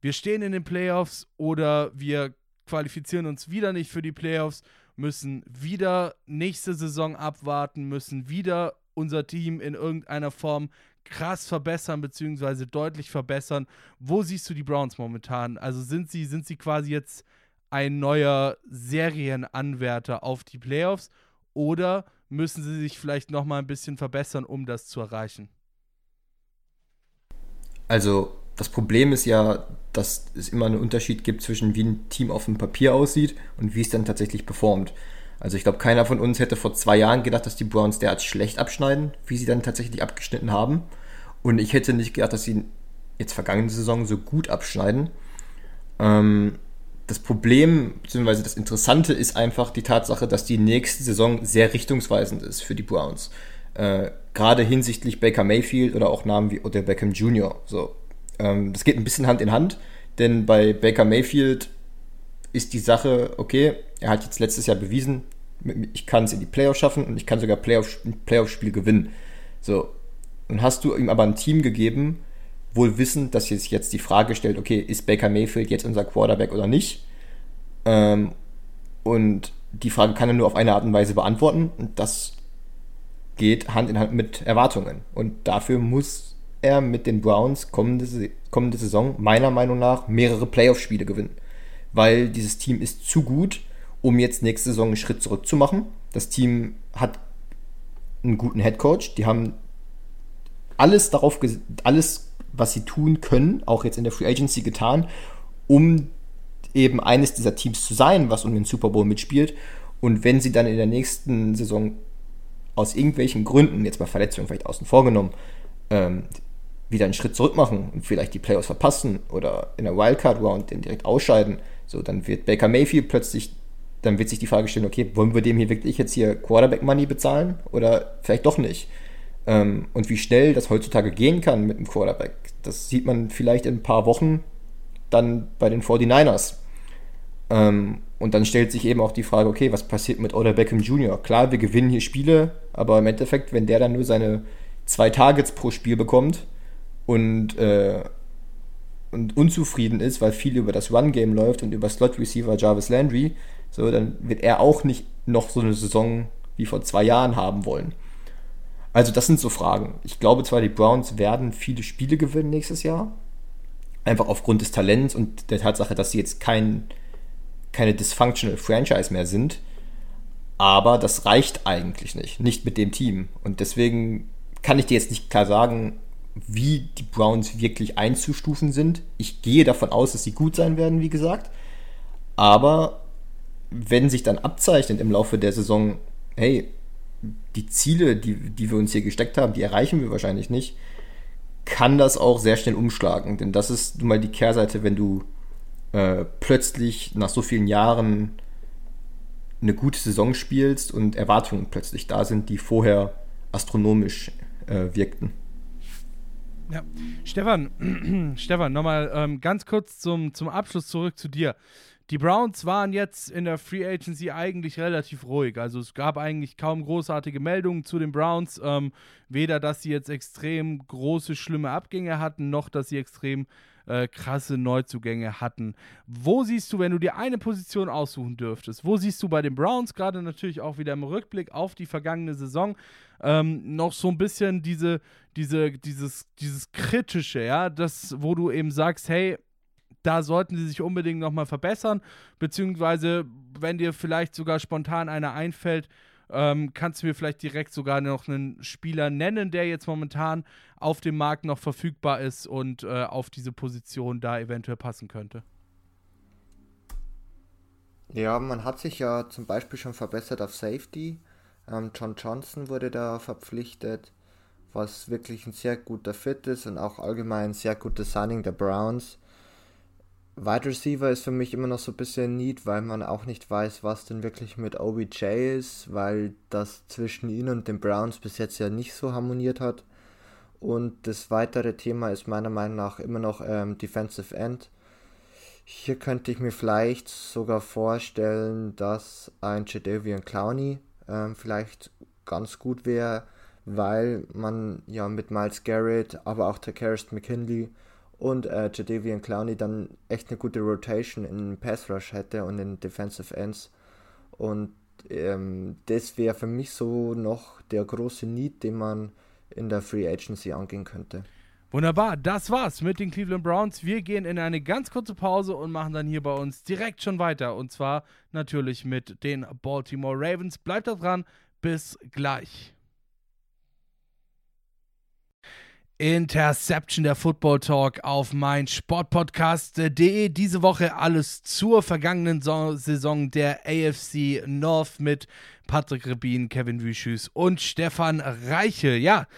wir stehen in den Playoffs oder wir qualifizieren uns wieder nicht für die Playoffs, müssen wieder nächste Saison abwarten, müssen wieder unser Team in irgendeiner Form krass verbessern, beziehungsweise deutlich verbessern. Wo siehst du die Browns momentan? Also sind sie, sind sie quasi jetzt ein neuer Serienanwärter auf die Playoffs oder müssen sie sich vielleicht noch mal ein bisschen verbessern, um das zu erreichen? Also das Problem ist ja, dass es immer einen Unterschied gibt zwischen wie ein Team auf dem Papier aussieht und wie es dann tatsächlich performt. Also ich glaube, keiner von uns hätte vor zwei Jahren gedacht, dass die Browns derart schlecht abschneiden, wie sie dann tatsächlich abgeschnitten haben. Und ich hätte nicht gedacht, dass sie jetzt vergangene Saison so gut abschneiden. Ähm, das Problem, beziehungsweise das Interessante ist einfach die Tatsache, dass die nächste Saison sehr richtungsweisend ist für die Browns. Äh, Gerade hinsichtlich Baker Mayfield oder auch Namen wie Odell Beckham Jr. So, ähm, das geht ein bisschen Hand in Hand, denn bei Baker Mayfield ist die Sache, okay, er hat jetzt letztes Jahr bewiesen, ich kann es in die Playoffs schaffen und ich kann sogar Playoff, Playoff-Spiel gewinnen. So, und hast du ihm aber ein Team gegeben, wohl wissend, dass sich jetzt die Frage stellt, okay, ist Baker Mayfield jetzt unser Quarterback oder nicht? Ähm, und die Frage kann er nur auf eine Art und Weise beantworten und das geht Hand in Hand mit Erwartungen. Und dafür muss er mit den Browns kommende, kommende Saison meiner Meinung nach mehrere Playoff-Spiele gewinnen. Weil dieses Team ist zu gut, um jetzt nächste Saison einen Schritt zurück zu machen. Das Team hat einen guten Headcoach. Die haben alles darauf, alles, was sie tun können, auch jetzt in der Free Agency getan, um eben eines dieser Teams zu sein, was um den Super Bowl mitspielt. Und wenn sie dann in der nächsten Saison aus irgendwelchen Gründen, jetzt mal Verletzungen vielleicht außen vor genommen, ähm, wieder einen Schritt zurück machen und vielleicht die Playoffs verpassen oder in der Wildcard-Round den direkt ausscheiden, so dann wird Baker Mayfield plötzlich, dann wird sich die Frage stellen, okay, wollen wir dem hier wirklich jetzt hier Quarterback-Money bezahlen oder vielleicht doch nicht? Ähm, und wie schnell das heutzutage gehen kann mit dem Quarterback, das sieht man vielleicht in ein paar Wochen dann bei den 49ers. Ähm, und dann stellt sich eben auch die Frage, okay, was passiert mit Odell Beckham Jr.? Klar, wir gewinnen hier Spiele, aber im Endeffekt, wenn der dann nur seine zwei Targets pro Spiel bekommt und, äh, und unzufrieden ist, weil viel über das Run-Game läuft und über Slot-Receiver Jarvis Landry, so, dann wird er auch nicht noch so eine Saison wie vor zwei Jahren haben wollen. Also das sind so Fragen. Ich glaube zwar, die Browns werden viele Spiele gewinnen nächstes Jahr, einfach aufgrund des Talents und der Tatsache, dass sie jetzt kein keine dysfunctional Franchise mehr sind. Aber das reicht eigentlich nicht, nicht mit dem Team. Und deswegen kann ich dir jetzt nicht klar sagen, wie die Browns wirklich einzustufen sind. Ich gehe davon aus, dass sie gut sein werden, wie gesagt. Aber wenn sich dann abzeichnet im Laufe der Saison, hey, die Ziele, die, die wir uns hier gesteckt haben, die erreichen wir wahrscheinlich nicht, kann das auch sehr schnell umschlagen. Denn das ist nun mal die Kehrseite, wenn du äh, plötzlich nach so vielen Jahren eine gute Saison spielst und Erwartungen plötzlich da sind, die vorher astronomisch äh, wirkten. Ja, Stefan, [CLEARS THROAT] Stefan, nochmal ähm, ganz kurz zum, zum Abschluss zurück zu dir. Die Browns waren jetzt in der Free Agency eigentlich relativ ruhig. Also es gab eigentlich kaum großartige Meldungen zu den Browns. Ähm, weder, dass sie jetzt extrem große, schlimme Abgänge hatten, noch, dass sie extrem äh, krasse Neuzugänge hatten. Wo siehst du, wenn du dir eine Position aussuchen dürftest, wo siehst du bei den Browns, gerade natürlich auch wieder im Rückblick auf die vergangene Saison, ähm, noch so ein bisschen diese, diese, dieses, dieses Kritische, ja, das, wo du eben sagst, hey, da sollten sie sich unbedingt nochmal verbessern, beziehungsweise wenn dir vielleicht sogar spontan einer einfällt, ähm, kannst du mir vielleicht direkt sogar noch einen Spieler nennen, der jetzt momentan auf dem Markt noch verfügbar ist und äh, auf diese Position da eventuell passen könnte? Ja, man hat sich ja zum Beispiel schon verbessert auf Safety. Ähm, John Johnson wurde da verpflichtet, was wirklich ein sehr guter Fit ist und auch allgemein ein sehr gutes Signing der Browns. Wide Receiver ist für mich immer noch so ein bisschen neat, weil man auch nicht weiß, was denn wirklich mit OBJ ist, weil das zwischen ihnen und den Browns bis jetzt ja nicht so harmoniert hat. Und das weitere Thema ist meiner Meinung nach immer noch ähm, Defensive End. Hier könnte ich mir vielleicht sogar vorstellen, dass ein Jadavian Clowney ähm, vielleicht ganz gut wäre, weil man ja mit Miles Garrett, aber auch Takaris McKinley und äh, Jadavian Clowney dann echt eine gute Rotation in Pass Rush hätte und in Defensive Ends. Und ähm, das wäre für mich so noch der große Need, den man in der Free Agency angehen könnte. Wunderbar, das war's mit den Cleveland Browns. Wir gehen in eine ganz kurze Pause und machen dann hier bei uns direkt schon weiter. Und zwar natürlich mit den Baltimore Ravens. Bleibt da dran, bis gleich. Interception der Football Talk auf mein Sportpodcast.de. Diese Woche alles zur vergangenen Saison der AFC North mit Patrick Rebin, Kevin Wüschüs und Stefan Reiche. Ja,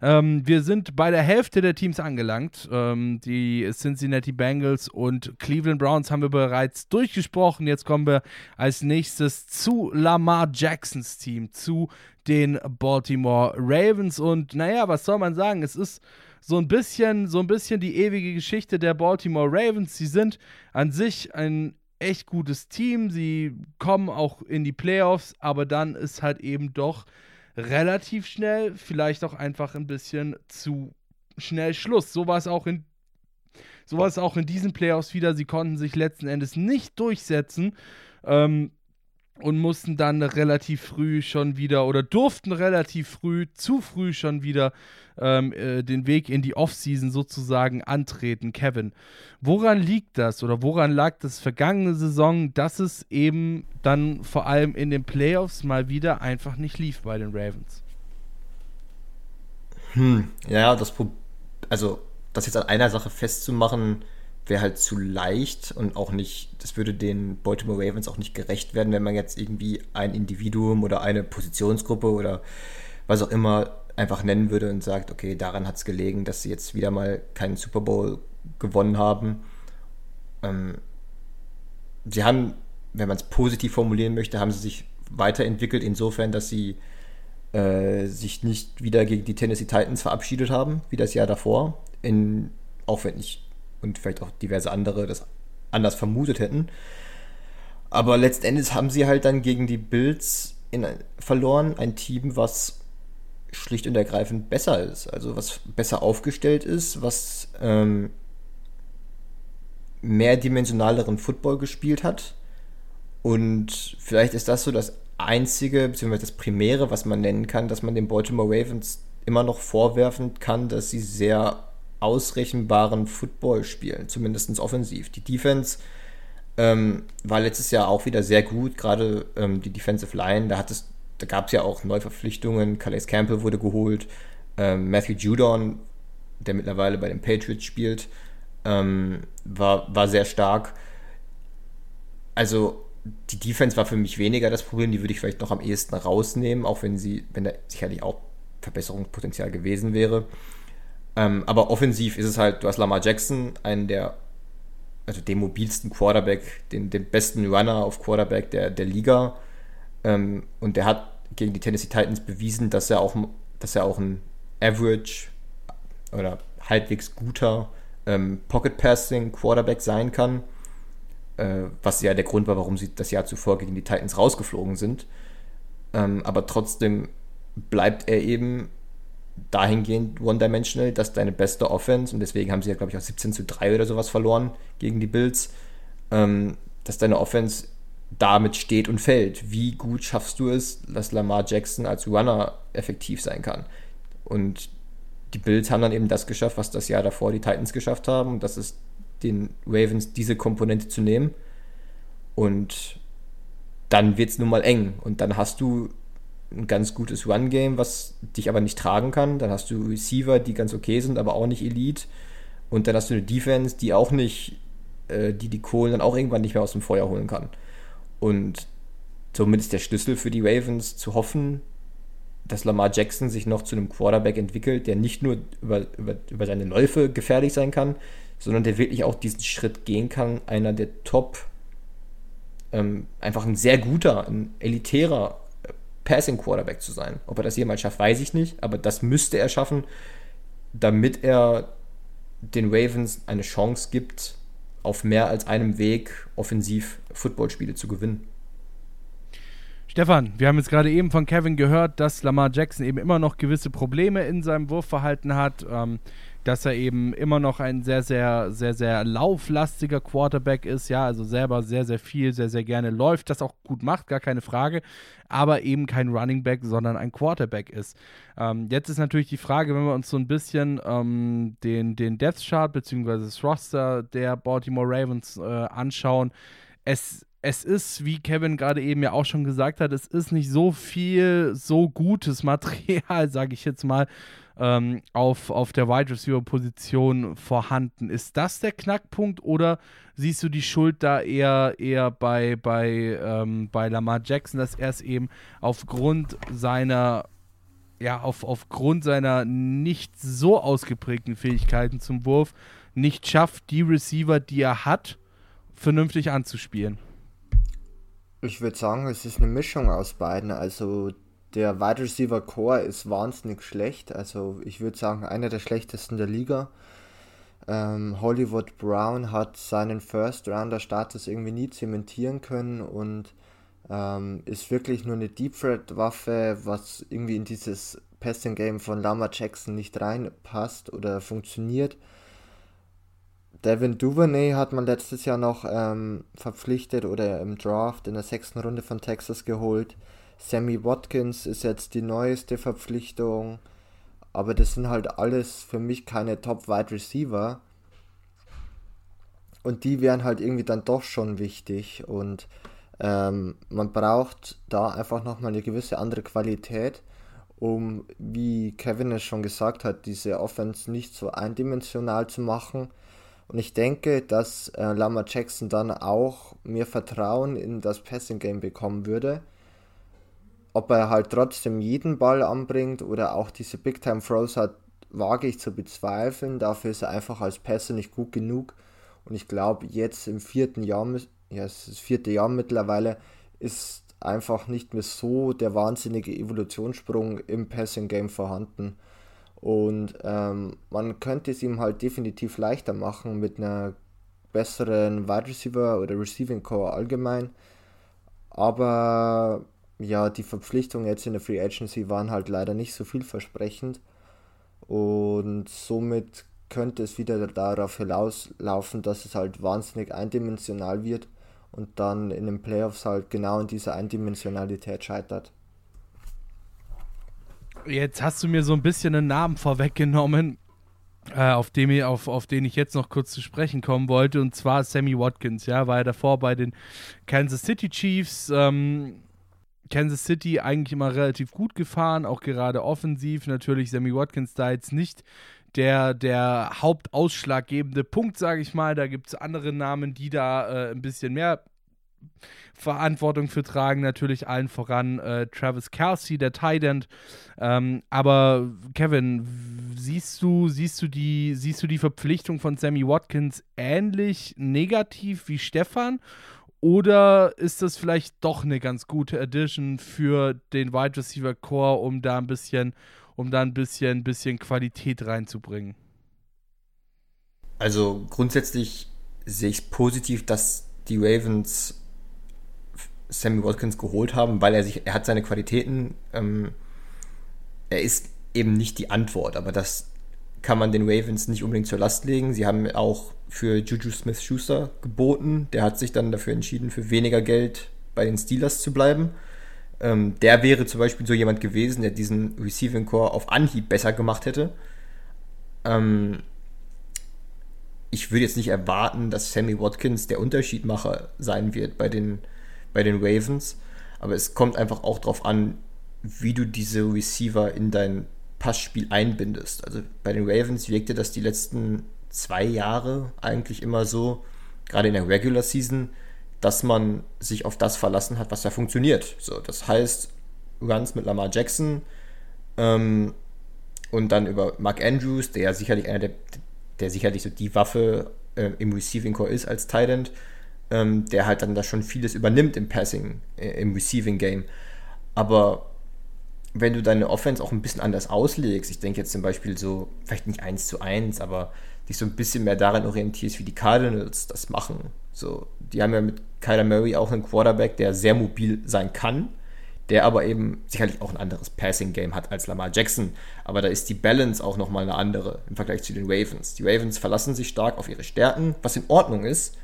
ähm, wir sind bei der Hälfte der Teams angelangt. Ähm, die Cincinnati Bengals und Cleveland Browns haben wir bereits durchgesprochen. Jetzt kommen wir als nächstes zu Lamar Jacksons Team, zu den Baltimore Ravens. Und naja, was soll man sagen? Es ist so ein bisschen, so ein bisschen die ewige Geschichte der Baltimore Ravens. Sie sind an sich ein echt gutes Team. Sie kommen auch in die Playoffs, aber dann ist halt eben doch relativ schnell, vielleicht auch einfach ein bisschen zu schnell Schluss. So war es auch in so war es auch in diesen Playoffs wieder. Sie konnten sich letzten Endes nicht durchsetzen. Ähm, und mussten dann relativ früh schon wieder oder durften relativ früh, zu früh schon wieder ähm, äh, den Weg in die Offseason sozusagen antreten. Kevin, woran liegt das oder woran lag das vergangene Saison, dass es eben dann vor allem in den Playoffs mal wieder einfach nicht lief bei den Ravens? Hm, ja, das also das jetzt an einer Sache festzumachen, wäre halt zu leicht und auch nicht, das würde den Baltimore Ravens auch nicht gerecht werden, wenn man jetzt irgendwie ein Individuum oder eine Positionsgruppe oder was auch immer einfach nennen würde und sagt, okay, daran hat es gelegen, dass sie jetzt wieder mal keinen Super Bowl gewonnen haben. Ähm, sie haben, wenn man es positiv formulieren möchte, haben sie sich weiterentwickelt, insofern, dass sie äh, sich nicht wieder gegen die Tennessee Titans verabschiedet haben, wie das Jahr davor. In, auch wenn ich und vielleicht auch diverse andere das anders vermutet hätten. Aber letztendlich haben sie halt dann gegen die Bills in, verloren, ein Team, was schlicht und ergreifend besser ist, also was besser aufgestellt ist, was ähm, mehrdimensionaleren Football gespielt hat. Und vielleicht ist das so das einzige, beziehungsweise das Primäre, was man nennen kann, dass man den Baltimore Ravens immer noch vorwerfen kann, dass sie sehr ausrechenbaren Football spielen, zumindest offensiv. Die Defense ähm, war letztes Jahr auch wieder sehr gut, gerade ähm, die Defensive Line, da, da gab es ja auch Neuverpflichtungen, Calais Campbell wurde geholt, ähm, Matthew Judon, der mittlerweile bei den Patriots spielt, ähm, war, war sehr stark. Also die Defense war für mich weniger das Problem, die würde ich vielleicht noch am ehesten rausnehmen, auch wenn sie, wenn da sicherlich auch Verbesserungspotenzial gewesen wäre. Ähm, aber offensiv ist es halt, du hast Lamar Jackson, einen der, also den mobilsten Quarterback, den, den besten Runner auf Quarterback der, der Liga. Ähm, und der hat gegen die Tennessee Titans bewiesen, dass er auch, dass er auch ein Average oder halbwegs guter ähm, Pocket Passing Quarterback sein kann. Äh, was ja der Grund war, warum sie das Jahr zuvor gegen die Titans rausgeflogen sind. Ähm, aber trotzdem bleibt er eben dahingehend one-dimensional, dass deine beste Offense, und deswegen haben sie ja, glaube ich, auch 17 zu 3 oder sowas verloren gegen die Bills, ähm, dass deine Offense damit steht und fällt. Wie gut schaffst du es, dass Lamar Jackson als Runner effektiv sein kann? Und die Bills haben dann eben das geschafft, was das Jahr davor die Titans geschafft haben, und das ist den Ravens diese Komponente zu nehmen. Und dann wird es nun mal eng. Und dann hast du ein ganz gutes Run-Game, was dich aber nicht tragen kann. Dann hast du Receiver, die ganz okay sind, aber auch nicht Elite. Und dann hast du eine Defense, die auch nicht, äh, die die Kohlen dann auch irgendwann nicht mehr aus dem Feuer holen kann. Und somit ist der Schlüssel für die Ravens zu hoffen, dass Lamar Jackson sich noch zu einem Quarterback entwickelt, der nicht nur über, über, über seine Läufe gefährlich sein kann, sondern der wirklich auch diesen Schritt gehen kann, einer der Top, ähm, einfach ein sehr guter, ein elitärer Passing Quarterback zu sein. Ob er das jemals schafft, weiß ich nicht, aber das müsste er schaffen. damit er den Ravens eine Chance gibt, auf mehr als einem Weg offensiv Footballspiele zu gewinnen. Stefan, wir haben jetzt gerade eben von Kevin gehört, dass Lamar Jackson eben immer noch gewisse Probleme in seinem Wurfverhalten hat. Ähm, dass er eben immer noch ein sehr, sehr, sehr, sehr lauflastiger Quarterback ist, ja, also selber sehr, sehr viel, sehr, sehr gerne läuft, das auch gut macht, gar keine Frage, aber eben kein Running Back, sondern ein Quarterback ist. Ähm, jetzt ist natürlich die Frage, wenn wir uns so ein bisschen ähm, den, den Death Chart bzw. das Roster der Baltimore Ravens äh, anschauen, es es ist, wie Kevin gerade eben ja auch schon gesagt hat, es ist nicht so viel, so gutes [LAUGHS] Material, sage ich jetzt mal, ähm, auf, auf der Wide Receiver Position vorhanden. Ist das der Knackpunkt oder siehst du die Schuld da eher, eher bei, bei, ähm, bei Lamar Jackson, dass er es eben aufgrund seiner ja, auf, aufgrund seiner nicht so ausgeprägten Fähigkeiten zum Wurf nicht schafft, die Receiver, die er hat, vernünftig anzuspielen? Ich würde sagen, es ist eine Mischung aus beiden. Also der Wide Receiver Core ist wahnsinnig schlecht. Also ich würde sagen, einer der schlechtesten der Liga. Ähm, Hollywood Brown hat seinen First Rounder Status irgendwie nie zementieren können und ähm, ist wirklich nur eine Deep Threat Waffe, was irgendwie in dieses Passing Game von Lama Jackson nicht reinpasst oder funktioniert. Devin Duvernay hat man letztes Jahr noch ähm, verpflichtet oder im Draft in der sechsten Runde von Texas geholt. Sammy Watkins ist jetzt die neueste Verpflichtung. Aber das sind halt alles für mich keine Top-Wide Receiver. Und die wären halt irgendwie dann doch schon wichtig. Und ähm, man braucht da einfach nochmal eine gewisse andere Qualität, um, wie Kevin es schon gesagt hat, diese Offense nicht so eindimensional zu machen. Und ich denke, dass äh, Lama Jackson dann auch mehr Vertrauen in das Passing Game bekommen würde ob er halt trotzdem jeden Ball anbringt oder auch diese Big Time Throws hat, wage ich zu bezweifeln. Dafür ist er einfach als Passer nicht gut genug. Und ich glaube, jetzt im vierten Jahr, ja, es ist das vierte Jahr mittlerweile, ist einfach nicht mehr so der wahnsinnige Evolutionssprung im Passing Game vorhanden. Und ähm, man könnte es ihm halt definitiv leichter machen mit einer besseren Wide Receiver oder Receiving Core allgemein. Aber ja, die Verpflichtungen jetzt in der Free Agency waren halt leider nicht so vielversprechend. Und somit könnte es wieder darauf hinauslaufen, dass es halt wahnsinnig eindimensional wird und dann in den Playoffs halt genau in dieser Eindimensionalität scheitert. Jetzt hast du mir so ein bisschen einen Namen vorweggenommen, äh, auf, dem ich, auf, auf den ich jetzt noch kurz zu sprechen kommen wollte, und zwar Sammy Watkins. Ja, war er davor bei den Kansas City Chiefs. Ähm, Kansas City eigentlich immer relativ gut gefahren, auch gerade offensiv. Natürlich Sammy Watkins da jetzt nicht der, der hauptausschlaggebende Punkt, sage ich mal. Da gibt es andere Namen, die da äh, ein bisschen mehr Verantwortung für tragen. Natürlich allen voran äh, Travis Kelsey, der Tight End. Ähm, aber Kevin, siehst du, siehst, du die, siehst du die Verpflichtung von Sammy Watkins ähnlich negativ wie Stefan? Oder ist das vielleicht doch eine ganz gute Addition für den Wide Receiver Core, um da ein bisschen, um da ein bisschen, bisschen Qualität reinzubringen? Also grundsätzlich sehe ich es positiv, dass die Ravens Sammy Watkins geholt haben, weil er sich, er hat seine Qualitäten. Ähm, er ist eben nicht die Antwort, aber das kann man den Ravens nicht unbedingt zur Last legen. Sie haben auch für Juju Smith-Schuster geboten. Der hat sich dann dafür entschieden, für weniger Geld bei den Steelers zu bleiben. Ähm, der wäre zum Beispiel so jemand gewesen, der diesen Receiving Core auf Anhieb besser gemacht hätte. Ähm, ich würde jetzt nicht erwarten, dass Sammy Watkins der Unterschiedmacher sein wird bei den, bei den Ravens. Aber es kommt einfach auch darauf an, wie du diese Receiver in dein Passspiel einbindest. Also bei den Ravens wirkte das die letzten zwei Jahre eigentlich immer so, gerade in der Regular Season, dass man sich auf das verlassen hat, was da funktioniert. So, das heißt, Runs mit Lamar Jackson ähm, und dann über Mark Andrews, der ja sicherlich einer der, der sicherlich so die Waffe äh, im Receiving Core ist als Tight ähm, der halt dann da schon vieles übernimmt im Passing, äh, im Receiving Game. Aber wenn du deine Offense auch ein bisschen anders auslegst, ich denke jetzt zum Beispiel so, vielleicht nicht eins zu eins, aber dich so ein bisschen mehr daran orientierst, wie die Cardinals das machen. So, die haben ja mit Kyler Murray auch einen Quarterback, der sehr mobil sein kann, der aber eben sicherlich auch ein anderes Passing-Game hat als Lamar Jackson. Aber da ist die Balance auch nochmal eine andere im Vergleich zu den Ravens. Die Ravens verlassen sich stark auf ihre Stärken, was in Ordnung ist,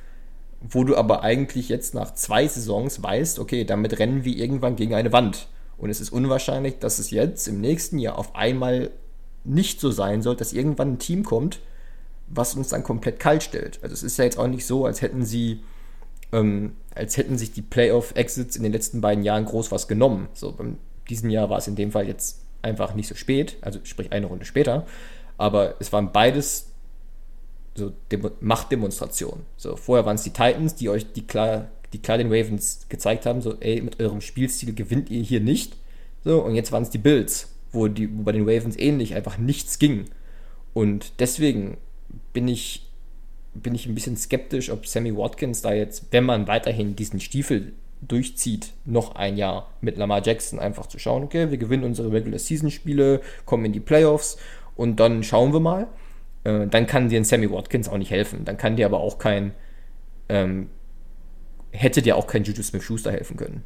wo du aber eigentlich jetzt nach zwei Saisons weißt, okay, damit rennen wir irgendwann gegen eine Wand. Und es ist unwahrscheinlich, dass es jetzt im nächsten Jahr auf einmal nicht so sein soll, dass irgendwann ein Team kommt, was uns dann komplett kalt stellt. Also es ist ja jetzt auch nicht so, als hätten sie, ähm, als hätten sich die Playoff-Exits in den letzten beiden Jahren groß was genommen. So, beim diesem Jahr war es in dem Fall jetzt einfach nicht so spät, also sprich eine Runde später. Aber es waren beides so Demo Machtdemonstrationen. So, vorher waren es die Titans, die euch die klar, die klar den Ravens gezeigt haben, so, ey, mit eurem Spielstil gewinnt ihr hier nicht. So, und jetzt waren es die Bills, wo, die, wo bei den Ravens ähnlich einfach nichts ging. Und deswegen bin ich, bin ich ein bisschen skeptisch, ob Sammy Watkins da jetzt, wenn man weiterhin diesen Stiefel durchzieht, noch ein Jahr mit Lamar Jackson einfach zu schauen, okay, wir gewinnen unsere Regular Season Spiele, kommen in die Playoffs und dann schauen wir mal. Äh, dann kann dir ein Sammy Watkins auch nicht helfen. Dann kann dir aber auch kein, ähm, hätte dir auch kein Juju Smith-Schuster helfen können.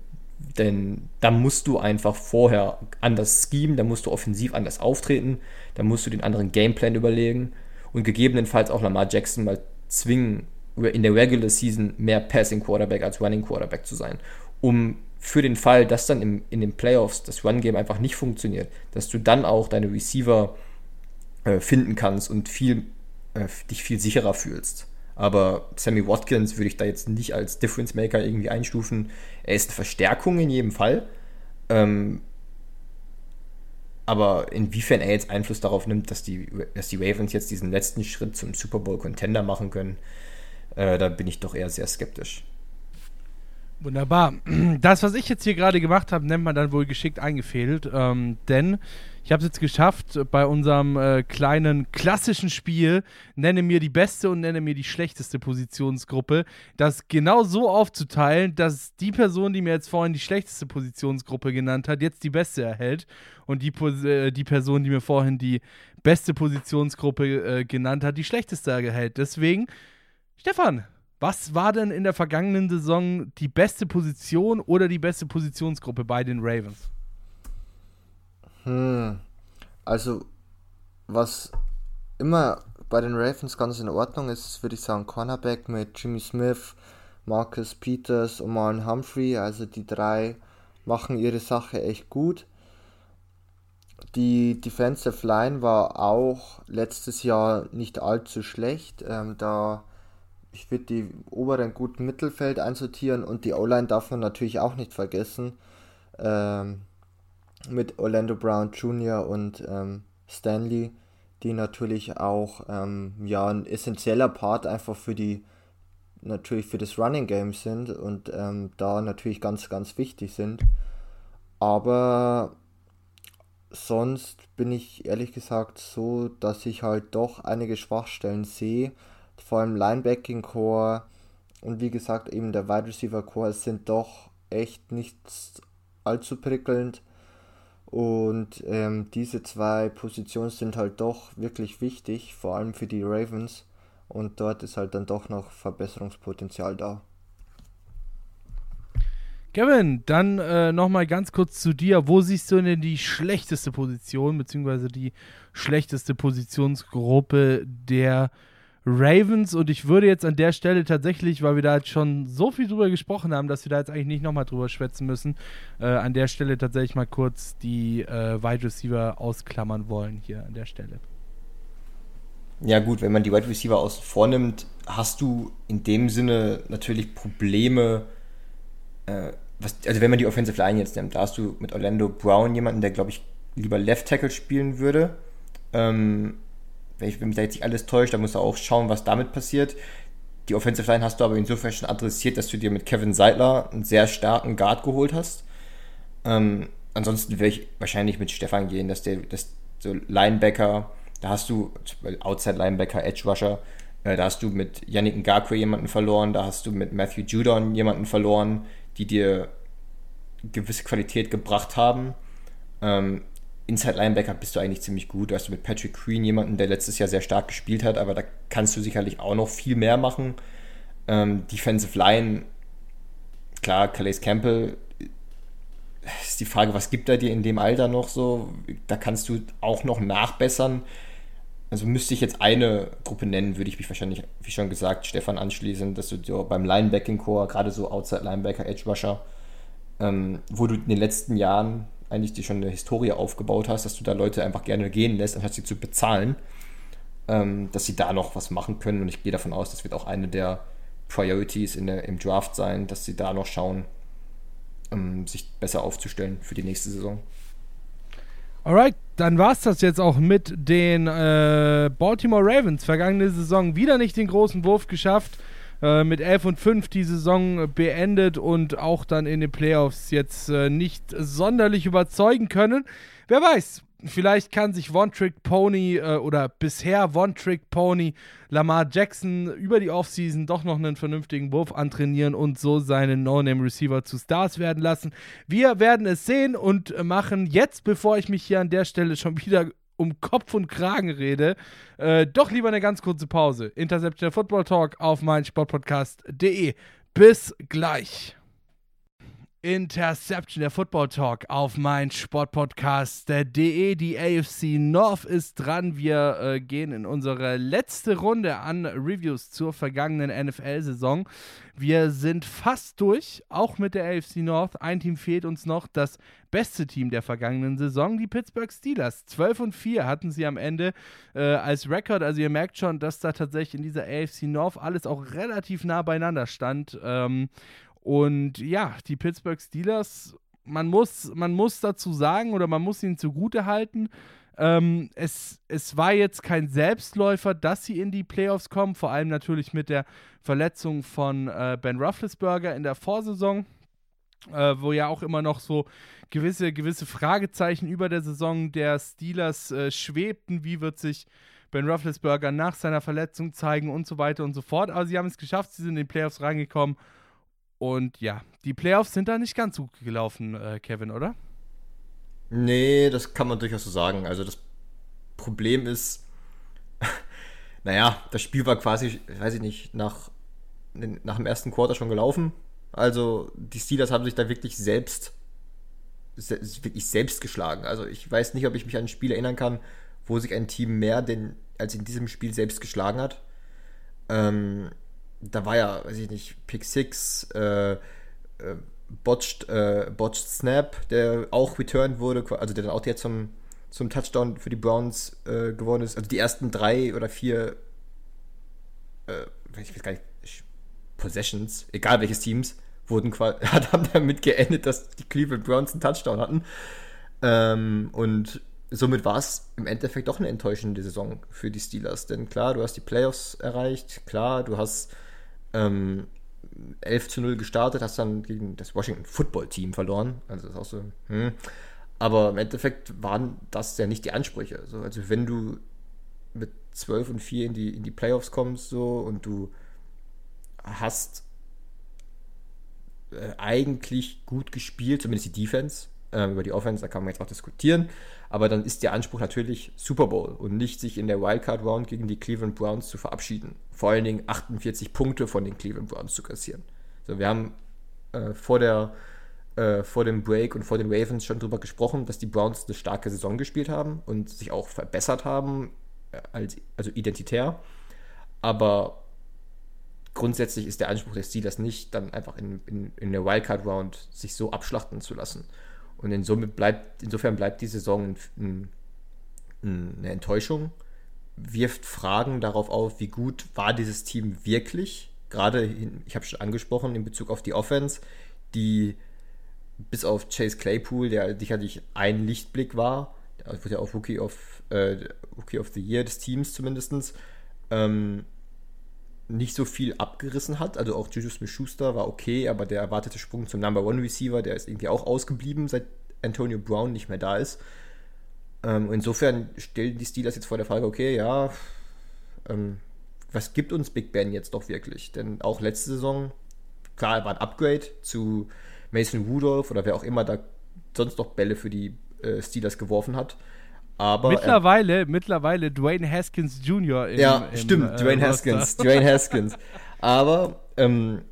Denn da musst du einfach vorher anders schemen, da musst du offensiv anders auftreten, da musst du den anderen Gameplan überlegen und gegebenenfalls auch Lamar Jackson mal zwingen, in der Regular Season mehr Passing Quarterback als Running Quarterback zu sein, um für den Fall, dass dann im, in den Playoffs das Run-Game einfach nicht funktioniert, dass du dann auch deine Receiver äh, finden kannst und viel, äh, dich viel sicherer fühlst. Aber Sammy Watkins würde ich da jetzt nicht als Difference Maker irgendwie einstufen. Er ist eine Verstärkung in jedem Fall. Ähm, aber inwiefern er jetzt Einfluss darauf nimmt, dass die, dass die Ravens jetzt diesen letzten Schritt zum Super Bowl Contender machen können, äh, da bin ich doch eher sehr skeptisch. Wunderbar. Das, was ich jetzt hier gerade gemacht habe, nennt man dann wohl geschickt eingefädelt, ähm, denn ich habe es jetzt geschafft, bei unserem äh, kleinen klassischen Spiel, nenne mir die beste und nenne mir die schlechteste Positionsgruppe, das genau so aufzuteilen, dass die Person, die mir jetzt vorhin die schlechteste Positionsgruppe genannt hat, jetzt die beste erhält und die, äh, die Person, die mir vorhin die beste Positionsgruppe äh, genannt hat, die schlechteste erhält. Deswegen, Stefan, was war denn in der vergangenen Saison die beste Position oder die beste Positionsgruppe bei den Ravens? Hm. Also, was immer bei den Ravens ganz in Ordnung ist, würde ich sagen, Cornerback mit Jimmy Smith, Marcus Peters und Marlon Humphrey. Also die drei machen ihre Sache echt gut. Die Defensive Line war auch letztes Jahr nicht allzu schlecht. Ähm, da ich würde die oberen guten Mittelfeld einsortieren und die O-Line darf man natürlich auch nicht vergessen. Ähm, mit Orlando Brown Jr. und ähm, Stanley, die natürlich auch ähm, ja, ein essentieller Part einfach für die natürlich für das Running Game sind und ähm, da natürlich ganz, ganz wichtig sind. Aber sonst bin ich ehrlich gesagt so, dass ich halt doch einige Schwachstellen sehe. Vor allem Linebacking Core und wie gesagt eben der Wide Receiver Core sind doch echt nicht allzu prickelnd. Und ähm, diese zwei Positionen sind halt doch wirklich wichtig, vor allem für die Ravens. Und dort ist halt dann doch noch Verbesserungspotenzial da. Kevin, dann äh, nochmal ganz kurz zu dir. Wo siehst du denn die schlechteste Position, beziehungsweise die schlechteste Positionsgruppe der Ravens und ich würde jetzt an der Stelle tatsächlich, weil wir da jetzt schon so viel drüber gesprochen haben, dass wir da jetzt eigentlich nicht nochmal drüber schwätzen müssen, äh, an der Stelle tatsächlich mal kurz die äh, Wide Receiver ausklammern wollen hier an der Stelle. Ja gut, wenn man die Wide Receiver außen vornimmt, hast du in dem Sinne natürlich Probleme, äh, was, also wenn man die Offensive Line jetzt nimmt, da hast du mit Orlando Brown jemanden, der glaube ich lieber Left Tackle spielen würde. Ähm, wenn, ich, wenn mich da jetzt nicht alles täuscht, dann musst du auch schauen, was damit passiert. Die Offensive Line hast du aber insofern schon adressiert, dass du dir mit Kevin Seidler einen sehr starken Guard geholt hast. Ähm, ansonsten würde ich wahrscheinlich mit Stefan gehen, dass der, dass so Linebacker, da hast du Outside Linebacker, Edge Rusher, äh, da hast du mit Yannick Ngakwe jemanden verloren, da hast du mit Matthew Judon jemanden verloren, die dir gewisse Qualität gebracht haben. Ähm, Inside Linebacker bist du eigentlich ziemlich gut. Du hast mit Patrick Queen jemanden, der letztes Jahr sehr stark gespielt hat, aber da kannst du sicherlich auch noch viel mehr machen. Ähm, Defensive Line, klar, Calais Campbell ist die Frage, was gibt er dir in dem Alter noch so? Da kannst du auch noch nachbessern. Also müsste ich jetzt eine Gruppe nennen, würde ich mich wahrscheinlich, wie schon gesagt, Stefan anschließen, dass du so beim Linebacking-Core, gerade so Outside Linebacker, Edge Rusher, ähm, wo du in den letzten Jahren eigentlich dir schon eine Historie aufgebaut hast, dass du da Leute einfach gerne gehen lässt, anstatt sie zu bezahlen, ähm, dass sie da noch was machen können. Und ich gehe davon aus, das wird auch eine der Priorities in der, im Draft sein, dass sie da noch schauen, um sich besser aufzustellen für die nächste Saison. Alright, dann war es das jetzt auch mit den äh, Baltimore Ravens. Vergangene Saison wieder nicht den großen Wurf geschafft. Äh, mit 11 und 5 die Saison beendet und auch dann in den Playoffs jetzt äh, nicht sonderlich überzeugen können. Wer weiß, vielleicht kann sich One-Trick-Pony äh, oder bisher One-Trick-Pony Lamar Jackson über die Offseason doch noch einen vernünftigen Wurf antrainieren und so seinen No-Name-Receiver zu Stars werden lassen. Wir werden es sehen und machen jetzt, bevor ich mich hier an der Stelle schon wieder um Kopf und Kragen rede, äh, doch lieber eine ganz kurze Pause. Interception Football Talk auf meinsportpodcast.de. Bis gleich. Interception, der Football Talk auf mein Sportpodcast.de. Die AFC North ist dran. Wir äh, gehen in unsere letzte Runde an Reviews zur vergangenen NFL-Saison. Wir sind fast durch, auch mit der AFC North. Ein Team fehlt uns noch, das beste Team der vergangenen Saison, die Pittsburgh Steelers. 12 und 4 hatten sie am Ende äh, als Rekord. Also ihr merkt schon, dass da tatsächlich in dieser AFC North alles auch relativ nah beieinander stand. Ähm, und ja, die Pittsburgh Steelers, man muss, man muss dazu sagen oder man muss ihnen zugute halten, ähm, es, es war jetzt kein Selbstläufer, dass sie in die Playoffs kommen, vor allem natürlich mit der Verletzung von äh, Ben Roethlisberger in der Vorsaison, äh, wo ja auch immer noch so gewisse, gewisse Fragezeichen über der Saison der Steelers äh, schwebten. Wie wird sich Ben Roethlisberger nach seiner Verletzung zeigen und so weiter und so fort. Aber sie haben es geschafft, sie sind in die Playoffs reingekommen und ja, die Playoffs sind da nicht ganz gut gelaufen, äh, Kevin, oder? Nee, das kann man durchaus so sagen. Also das Problem ist, [LAUGHS] naja, das Spiel war quasi, weiß ich nicht, nach, nach dem ersten Quarter schon gelaufen. Also die Steelers haben sich da wirklich selbst, wirklich selbst geschlagen. Also ich weiß nicht, ob ich mich an ein Spiel erinnern kann, wo sich ein Team mehr denn, als in diesem Spiel selbst geschlagen hat. Ähm, da war ja, weiß ich nicht, Pick Six, äh, äh, botched, äh, botched Snap, der auch returned wurde, also der dann auch jetzt zum, zum Touchdown für die Browns äh, geworden ist. Also die ersten drei oder vier, äh, ich weiß gar nicht, Possessions, egal welches Teams, wurden quasi, [LAUGHS] haben damit geendet, dass die Cleveland Browns einen Touchdown hatten. Ähm, und somit war es im Endeffekt doch eine enttäuschende Saison für die Steelers. Denn klar, du hast die Playoffs erreicht, klar, du hast ähm, 11 zu 0 gestartet, hast dann gegen das Washington Football Team verloren. Also das ist auch so. Hm. Aber im Endeffekt waren das ja nicht die Ansprüche. Also, also wenn du mit 12 und 4 in die, in die Playoffs kommst so und du hast äh, eigentlich gut gespielt, zumindest die Defense. Äh, über die Offense, da kann man jetzt auch diskutieren. Aber dann ist der Anspruch natürlich Super Bowl und nicht sich in der Wildcard Round gegen die Cleveland Browns zu verabschieden. Vor allen Dingen 48 Punkte von den Cleveland Browns zu kassieren. So, wir haben äh, vor, der, äh, vor dem Break und vor den Ravens schon darüber gesprochen, dass die Browns eine starke Saison gespielt haben und sich auch verbessert haben, äh, als, also identitär. Aber grundsätzlich ist der Anspruch des Steelers nicht, dann einfach in, in, in der Wildcard Round sich so abschlachten zu lassen. Und insofern bleibt, insofern bleibt die Saison ein, ein, eine Enttäuschung, wirft Fragen darauf auf, wie gut war dieses Team wirklich. Gerade, ich habe schon angesprochen, in Bezug auf die Offense, die bis auf Chase Claypool, der sicherlich ein Lichtblick war, wurde ja auch Rookie of, äh, Rookie of the Year des Teams zumindest, ähm, nicht so viel abgerissen hat. Also auch Juju Smith-Schuster war okay, aber der erwartete Sprung zum Number One Receiver, der ist irgendwie auch ausgeblieben, seit Antonio Brown nicht mehr da ist. Ähm, insofern stellen die Steelers jetzt vor der Frage, okay, ja, ähm, was gibt uns Big Ben jetzt doch wirklich? Denn auch letzte Saison, klar, war ein Upgrade zu Mason Rudolph oder wer auch immer da sonst noch Bälle für die äh, Steelers geworfen hat. Aber mittlerweile, mittlerweile Dwayne Haskins Jr. Im, ja, im, stimmt, äh, Dwayne Haskins, Dwayne Haskins. Aber ähm,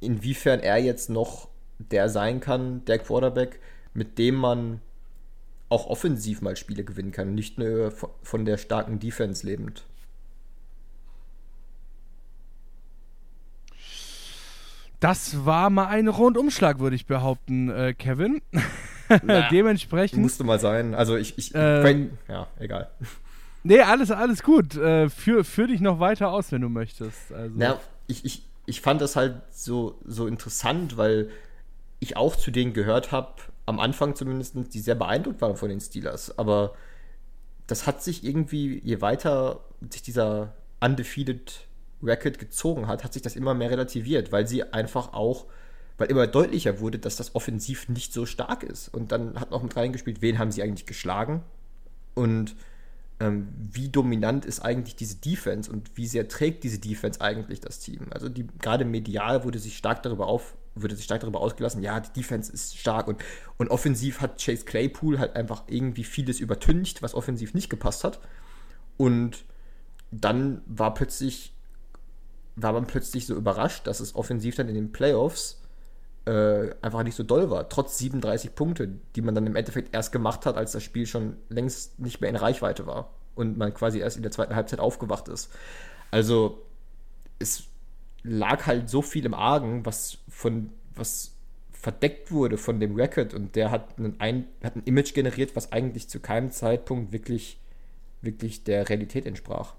inwiefern er jetzt noch der sein kann, der Quarterback, mit dem man auch offensiv mal Spiele gewinnen kann, nicht nur von der starken Defense lebend. Das war mal ein Rundumschlag, würde ich behaupten, äh, Kevin. [LAUGHS] [LAUGHS] Naja, Dementsprechend. Musste mal sein. Also ich, ich äh, ja, egal. Nee, alles, alles gut. Äh, führ, führ dich noch weiter aus, wenn du möchtest. Also. Na, ich, ich, ich fand das halt so, so interessant, weil ich auch zu denen gehört habe, am Anfang zumindest, die sehr beeindruckt waren von den Steelers. Aber das hat sich irgendwie, je weiter sich dieser undefeated Record gezogen hat, hat sich das immer mehr relativiert, weil sie einfach auch, weil immer deutlicher wurde, dass das offensiv nicht so stark ist. Und dann hat noch mit reingespielt, wen haben sie eigentlich geschlagen und ähm, wie dominant ist eigentlich diese Defense und wie sehr trägt diese Defense eigentlich das Team. Also die, gerade medial wurde sich stark darüber auf, würde sich stark darüber ausgelassen, ja, die Defense ist stark und, und offensiv hat Chase Claypool halt einfach irgendwie vieles übertüncht, was offensiv nicht gepasst hat. Und dann war plötzlich, war man plötzlich so überrascht, dass es offensiv dann in den Playoffs äh, einfach nicht so doll war, trotz 37 Punkte, die man dann im Endeffekt erst gemacht hat, als das Spiel schon längst nicht mehr in Reichweite war und man quasi erst in der zweiten Halbzeit aufgewacht ist. Also es lag halt so viel im Argen, was von was verdeckt wurde von dem Record und der hat ein, hat ein Image generiert, was eigentlich zu keinem Zeitpunkt wirklich, wirklich der Realität entsprach.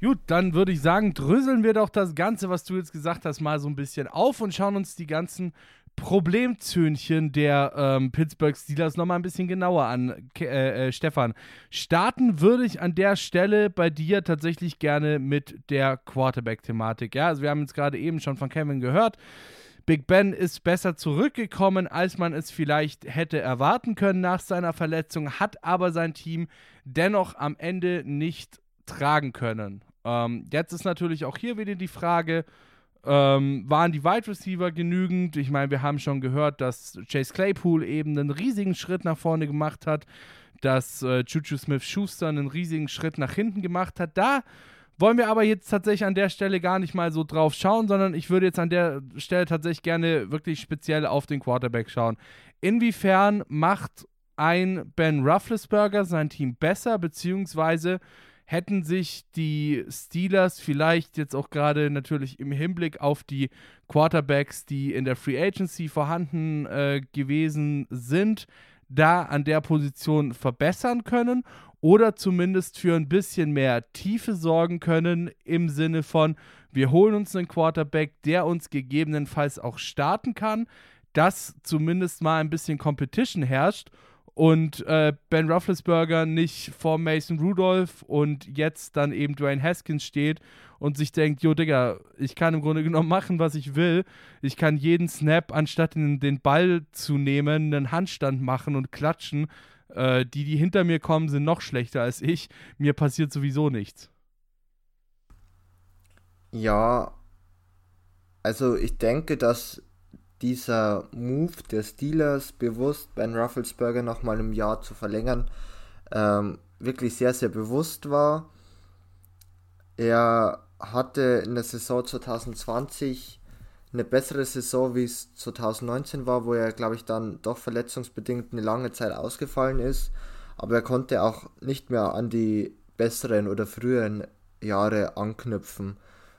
Gut, dann würde ich sagen, dröseln wir doch das Ganze, was du jetzt gesagt hast, mal so ein bisschen auf und schauen uns die ganzen Problemzöhnchen der ähm, Pittsburgh Steelers nochmal ein bisschen genauer an. Äh, äh, Stefan, starten würde ich an der Stelle bei dir tatsächlich gerne mit der Quarterback-Thematik. Ja, also wir haben jetzt gerade eben schon von Kevin gehört. Big Ben ist besser zurückgekommen, als man es vielleicht hätte erwarten können nach seiner Verletzung, hat aber sein Team dennoch am Ende nicht tragen können. Ähm, jetzt ist natürlich auch hier wieder die Frage, ähm, waren die Wide Receiver genügend? Ich meine, wir haben schon gehört, dass Chase Claypool eben einen riesigen Schritt nach vorne gemacht hat, dass äh, Juju Smith-Schuster einen riesigen Schritt nach hinten gemacht hat. Da wollen wir aber jetzt tatsächlich an der Stelle gar nicht mal so drauf schauen, sondern ich würde jetzt an der Stelle tatsächlich gerne wirklich speziell auf den Quarterback schauen. Inwiefern macht ein Ben Rufflesberger sein Team besser, beziehungsweise hätten sich die Steelers vielleicht jetzt auch gerade natürlich im Hinblick auf die Quarterbacks, die in der Free Agency vorhanden äh, gewesen sind, da an der Position verbessern können oder zumindest für ein bisschen mehr Tiefe sorgen können im Sinne von, wir holen uns einen Quarterback, der uns gegebenenfalls auch starten kann, dass zumindest mal ein bisschen Competition herrscht und äh, Ben Rufflesberger nicht vor Mason Rudolph und jetzt dann eben Dwayne Haskins steht und sich denkt, jo Digga, ich kann im Grunde genommen machen, was ich will. Ich kann jeden Snap, anstatt in den Ball zu nehmen, einen Handstand machen und klatschen. Äh, die, die hinter mir kommen, sind noch schlechter als ich. Mir passiert sowieso nichts. Ja, also ich denke, dass dieser Move der Steelers bewusst Ben Rufflesberger nochmal im Jahr zu verlängern, ähm, wirklich sehr, sehr bewusst war. Er hatte in der Saison 2020 eine bessere Saison, wie es 2019 war, wo er, glaube ich, dann doch verletzungsbedingt eine lange Zeit ausgefallen ist. Aber er konnte auch nicht mehr an die besseren oder früheren Jahre anknüpfen.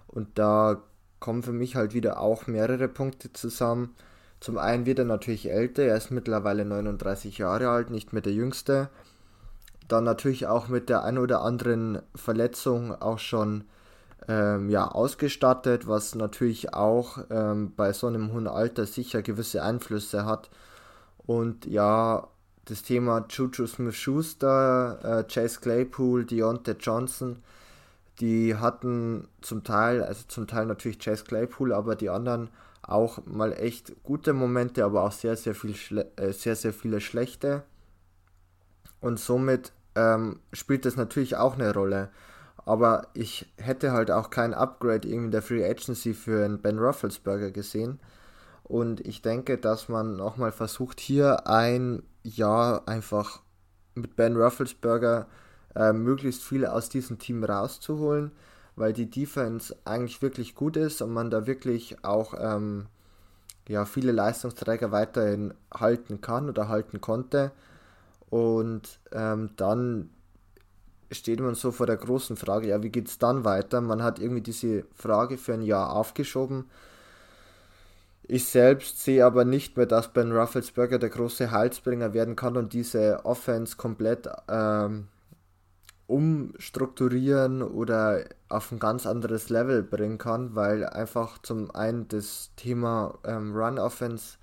Und da kommen für mich halt wieder auch mehrere Punkte zusammen. Zum einen wird er natürlich älter, er ist mittlerweile 39 Jahre alt, nicht mehr der jüngste. Dann natürlich auch mit der ein oder anderen Verletzung auch schon ähm, ja, ausgestattet, was natürlich auch ähm, bei so einem hohen Alter sicher gewisse Einflüsse hat. Und ja, das Thema Juju Smith-Schuster, äh, Chase Claypool, Deontay Johnson, die hatten zum Teil, also zum Teil natürlich Chase Claypool, aber die anderen auch mal echt gute Momente, aber auch sehr, sehr, viel äh, sehr, sehr viele schlechte. Und somit ähm, spielt das natürlich auch eine Rolle. Aber ich hätte halt auch kein Upgrade irgendwie in der Free Agency für einen Ben Rufflesberger gesehen. Und ich denke, dass man nochmal versucht, hier ein Jahr einfach mit Ben Rufflesberger äh, möglichst viel aus diesem Team rauszuholen, weil die Defense eigentlich wirklich gut ist und man da wirklich auch ähm, ja, viele Leistungsträger weiterhin halten kann oder halten konnte. Und ähm, dann steht man so vor der großen Frage, ja, wie geht es dann weiter? Man hat irgendwie diese Frage für ein Jahr aufgeschoben. Ich selbst sehe aber nicht mehr, dass Ben Rufflesberger der große Halsbringer werden kann und diese Offense komplett ähm, umstrukturieren oder auf ein ganz anderes Level bringen kann, weil einfach zum einen das Thema ähm, Run Offense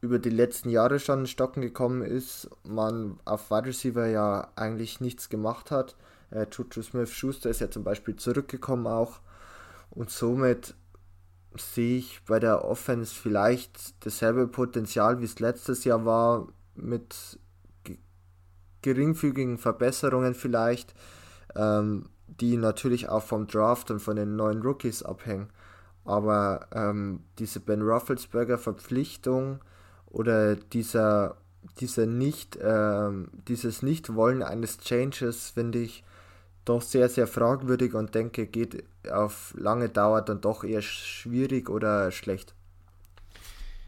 über die letzten Jahre schon in Stocken gekommen ist, man auf Wide Receiver ja eigentlich nichts gemacht hat. Äh, Juju Smith Schuster ist ja zum Beispiel zurückgekommen auch und somit sehe ich bei der Offense vielleicht dasselbe Potenzial wie es letztes Jahr war mit geringfügigen Verbesserungen vielleicht, ähm, die natürlich auch vom Draft und von den neuen Rookies abhängen. Aber ähm, diese Ben Rufflesberger Verpflichtung oder dieser, dieser nicht, ähm, dieses Nichtwollen eines Changes finde ich doch sehr, sehr fragwürdig und denke, geht auf lange Dauer dann doch eher schwierig oder schlecht.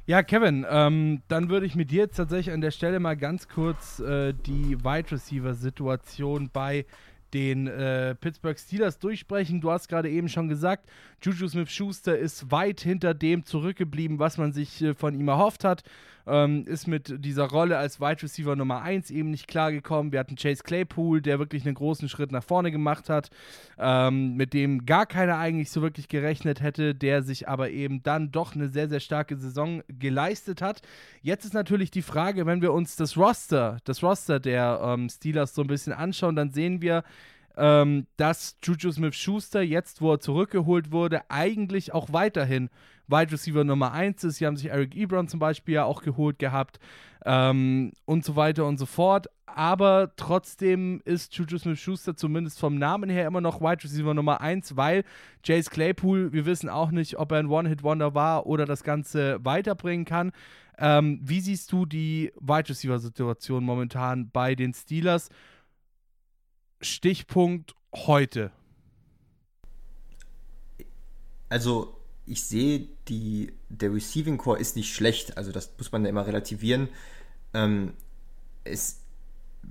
Ja, Kevin, ähm, dann würde ich mit dir jetzt tatsächlich an der Stelle mal ganz kurz äh, die Wide Receiver-Situation bei den äh, Pittsburgh Steelers durchsprechen. Du hast gerade eben schon gesagt, Juju Smith-Schuster ist weit hinter dem zurückgeblieben, was man sich äh, von ihm erhofft hat. Ähm, ist mit dieser Rolle als Wide Receiver Nummer 1 eben nicht klargekommen. Wir hatten Chase Claypool, der wirklich einen großen Schritt nach vorne gemacht hat, ähm, mit dem gar keiner eigentlich so wirklich gerechnet hätte, der sich aber eben dann doch eine sehr, sehr starke Saison geleistet hat. Jetzt ist natürlich die Frage, wenn wir uns das Roster, das Roster der ähm, Steelers so ein bisschen anschauen, dann sehen wir, ähm, dass Juju Smith Schuster jetzt, wo er zurückgeholt wurde, eigentlich auch weiterhin Wide Receiver Nummer 1 ist. Sie haben sich Eric Ebron zum Beispiel ja auch geholt gehabt ähm, und so weiter und so fort. Aber trotzdem ist Juju Smith Schuster zumindest vom Namen her immer noch Wide Receiver Nummer 1, weil Jace Claypool, wir wissen auch nicht, ob er ein One-Hit-Wonder war oder das Ganze weiterbringen kann. Ähm, wie siehst du die Wide Receiver-Situation momentan bei den Steelers? Stichpunkt heute. Also, ich sehe, die, der Receiving Core ist nicht schlecht, also das muss man ja immer relativieren. Ähm, es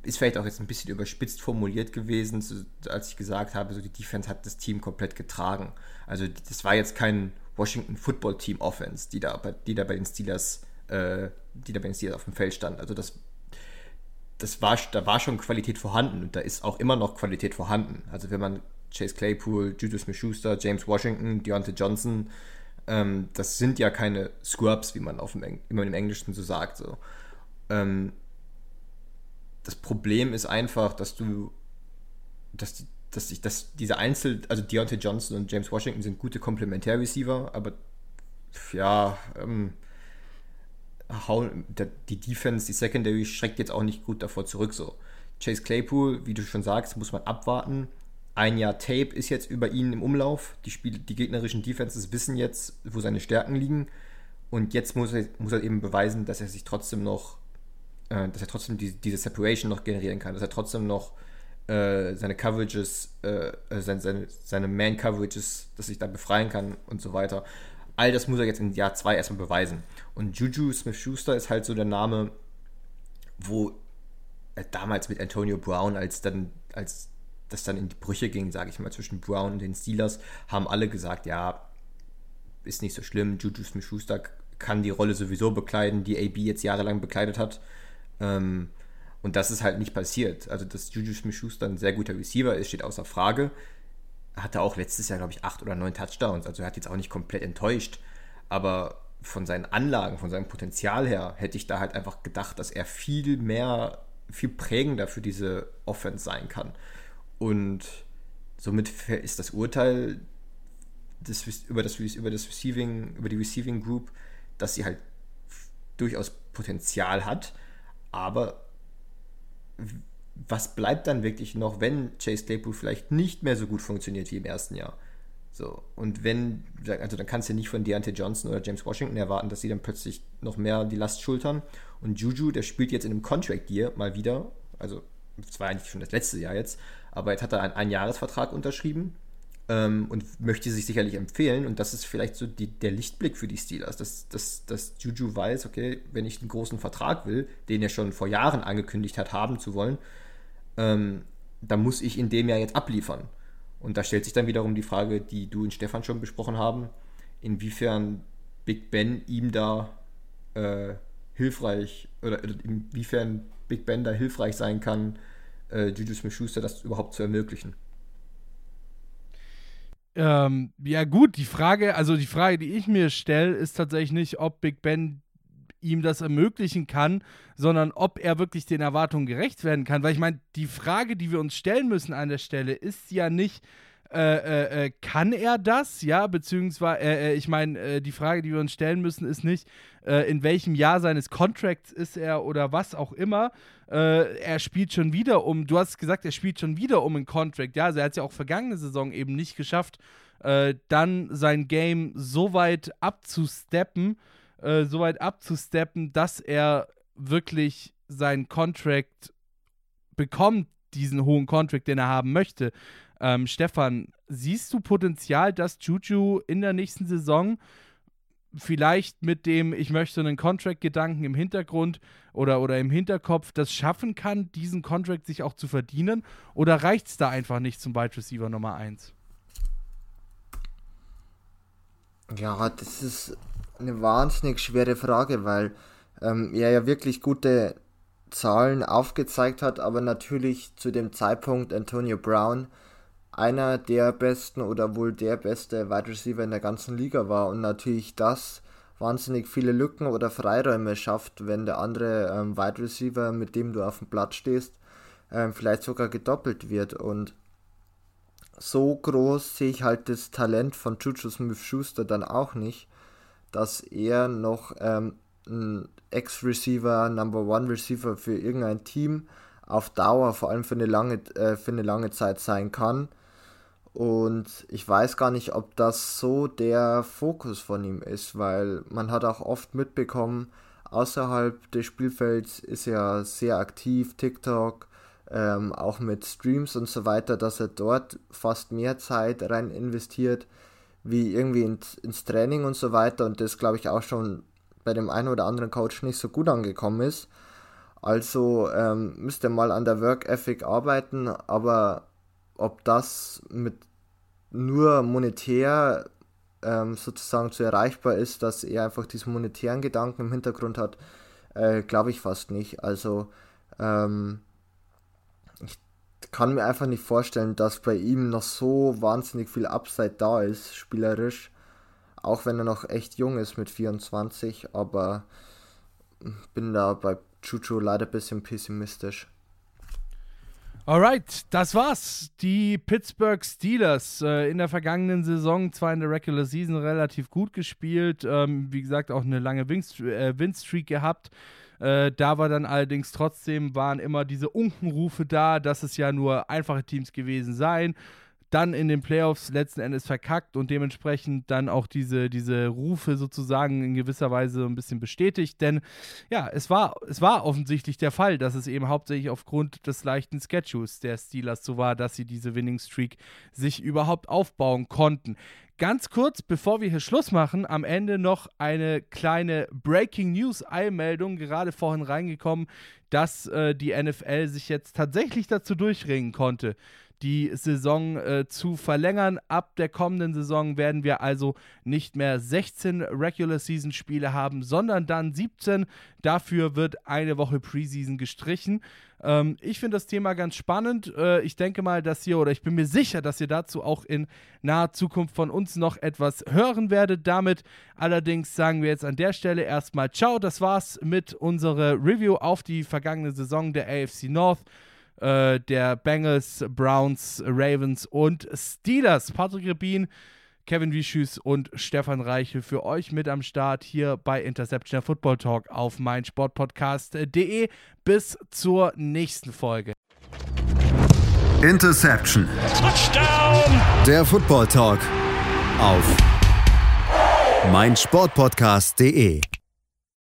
ist vielleicht auch jetzt ein bisschen überspitzt formuliert gewesen, so, als ich gesagt habe, so die Defense hat das Team komplett getragen. Also das war jetzt kein Washington Football Team Offense, die da, die da bei den Steelers, äh, die da bei den Steelers auf dem Feld stand. Also das das war, da war schon Qualität vorhanden und da ist auch immer noch Qualität vorhanden. Also wenn man Chase Claypool, Juju Smith-Schuster, James Washington, Deontay Johnson, ähm, das sind ja keine Scrubs, wie man auf dem, immer im Englischen so sagt. So. Ähm, das Problem ist einfach, dass du, dass die, dass ich, dass diese Einzel, also Deontay Johnson und James Washington sind gute Komplementärreceiver, aber ja, ähm, die Defense, die Secondary schreckt jetzt auch nicht gut davor zurück. So. Chase Claypool, wie du schon sagst, muss man abwarten. Ein Jahr Tape ist jetzt über ihn im Umlauf. Die, Spiel, die gegnerischen Defenses wissen jetzt, wo seine Stärken liegen. Und jetzt muss er, muss er eben beweisen, dass er sich trotzdem noch, äh, dass er trotzdem die, diese Separation noch generieren kann, dass er trotzdem noch äh, seine Coverages, äh, äh seine, seine, seine Man-Coverages, dass sich da befreien kann und so weiter all das muss er jetzt in Jahr 2 erstmal beweisen. Und Juju Smith-Schuster ist halt so der Name, wo äh, damals mit Antonio Brown, als dann, als das dann in die Brüche ging, sage ich mal, zwischen Brown und den Steelers, haben alle gesagt, ja, ist nicht so schlimm, Juju Smith-Schuster kann die Rolle sowieso bekleiden, die AB jetzt jahrelang bekleidet hat. Ähm, und das ist halt nicht passiert. Also, dass Juju Smith-Schuster ein sehr guter Receiver ist, steht außer Frage hatte auch letztes Jahr, glaube ich, acht oder neun Touchdowns. Also er hat jetzt auch nicht komplett enttäuscht. Aber von seinen Anlagen, von seinem Potenzial her, hätte ich da halt einfach gedacht, dass er viel mehr, viel prägender für diese Offense sein kann. Und somit ist das Urteil des, über, das, über das Receiving, über die Receiving Group, dass sie halt durchaus Potenzial hat, aber was bleibt dann wirklich noch, wenn Chase Claypool vielleicht nicht mehr so gut funktioniert wie im ersten Jahr? So, und wenn, also dann kannst du nicht von Deontay Johnson oder James Washington erwarten, dass sie dann plötzlich noch mehr die Last schultern. Und Juju, der spielt jetzt in einem Contract Year mal wieder, also es war eigentlich schon das letzte Jahr jetzt, aber jetzt hat er einen Einjahresvertrag unterschrieben ähm, und möchte sich sicherlich empfehlen. Und das ist vielleicht so die, der Lichtblick für die Steelers, dass, dass, dass Juju weiß, okay, wenn ich einen großen Vertrag will, den er schon vor Jahren angekündigt hat, haben zu wollen, ähm, dann muss ich in dem Jahr jetzt abliefern. Und da stellt sich dann wiederum die Frage, die du und Stefan schon besprochen haben, inwiefern Big Ben ihm da äh, hilfreich oder inwiefern Big Ben da hilfreich sein kann, äh, Juju Smith-Schuster das überhaupt zu ermöglichen. Ähm, ja gut, die Frage, also die Frage, die ich mir stelle, ist tatsächlich nicht, ob Big Ben ihm das ermöglichen kann, sondern ob er wirklich den Erwartungen gerecht werden kann. Weil ich meine, die Frage, die wir uns stellen müssen an der Stelle, ist ja nicht, äh, äh, äh kann er das? Ja, beziehungsweise, äh, äh ich meine, die Frage, die wir uns stellen müssen, ist nicht, in welchem Jahr seines Contracts ist er oder was auch immer. er spielt schon wieder um, du hast gesagt, er spielt schon wieder um einen Contract. Ja, also er hat es ja auch vergangene Saison eben nicht geschafft, dann sein Game so weit abzusteppen, so weit abzusteppen, dass er wirklich seinen Contract bekommt, diesen hohen Contract, den er haben möchte. Ähm, Stefan, siehst du Potenzial, dass Juju in der nächsten Saison vielleicht mit dem ich möchte einen Contract-Gedanken im Hintergrund oder, oder im Hinterkopf das schaffen kann, diesen Contract sich auch zu verdienen? Oder reicht es da einfach nicht zum Wide Receiver Nummer 1? Ja, das ist eine wahnsinnig schwere Frage, weil ähm, er ja wirklich gute Zahlen aufgezeigt hat, aber natürlich zu dem Zeitpunkt Antonio Brown einer der besten oder wohl der beste Wide Receiver in der ganzen Liga war und natürlich das wahnsinnig viele Lücken oder Freiräume schafft, wenn der andere ähm, Wide Receiver, mit dem du auf dem Platz stehst, ähm, vielleicht sogar gedoppelt wird und so groß sehe ich halt das Talent von Juju Smith-Schuster dann auch nicht, dass er noch ähm, ein Ex-Receiver, Number One Receiver für irgendein Team auf Dauer, vor allem für eine lange, äh, für eine lange Zeit sein kann. Und ich weiß gar nicht, ob das so der Fokus von ihm ist, weil man hat auch oft mitbekommen, außerhalb des Spielfelds ist er sehr aktiv, TikTok, ähm, auch mit Streams und so weiter, dass er dort fast mehr Zeit rein investiert wie irgendwie ins, ins Training und so weiter und das glaube ich auch schon bei dem einen oder anderen Coach nicht so gut angekommen ist. Also ähm, müsste mal an der Work Ethic arbeiten, aber ob das mit nur monetär ähm, sozusagen zu erreichbar ist, dass er einfach diesen monetären Gedanken im Hintergrund hat, äh, glaube ich fast nicht. Also ähm, kann mir einfach nicht vorstellen, dass bei ihm noch so wahnsinnig viel Upside da ist, spielerisch. Auch wenn er noch echt jung ist mit 24, aber bin da bei Chuchu leider ein bisschen pessimistisch. Alright, das war's. Die Pittsburgh Steelers äh, in der vergangenen Saison, zwar in der Regular Season relativ gut gespielt, ähm, wie gesagt auch eine lange äh, Win-Streak gehabt. Äh, da war dann allerdings trotzdem, waren immer diese Unkenrufe da, dass es ja nur einfache Teams gewesen seien. Dann in den Playoffs letzten Endes verkackt und dementsprechend dann auch diese, diese Rufe sozusagen in gewisser Weise ein bisschen bestätigt. Denn ja, es war, es war offensichtlich der Fall, dass es eben hauptsächlich aufgrund des leichten Schedules der Steelers so war, dass sie diese Winning Streak sich überhaupt aufbauen konnten. Ganz kurz, bevor wir hier Schluss machen, am Ende noch eine kleine Breaking News Eilmeldung, gerade vorhin reingekommen, dass äh, die NFL sich jetzt tatsächlich dazu durchringen konnte, die Saison äh, zu verlängern. Ab der kommenden Saison werden wir also nicht mehr 16 Regular Season Spiele haben, sondern dann 17. Dafür wird eine Woche Preseason gestrichen. Ähm, ich finde das Thema ganz spannend. Äh, ich denke mal, dass ihr, oder ich bin mir sicher, dass ihr dazu auch in naher Zukunft von uns noch etwas hören werdet. Damit allerdings sagen wir jetzt an der Stelle erstmal Ciao. Das war's mit unserer Review auf die vergangene Saison der AFC North äh, der Bengals, Browns, Ravens und Steelers. Patrick Rebin, Kevin Wischüs und Stefan Reiche für euch mit am Start hier bei Interception der Football Talk auf meinsportpodcast.de. Bis zur nächsten Folge. Interception. Touchdown. Der Football Talk auf meinsportpodcast.de.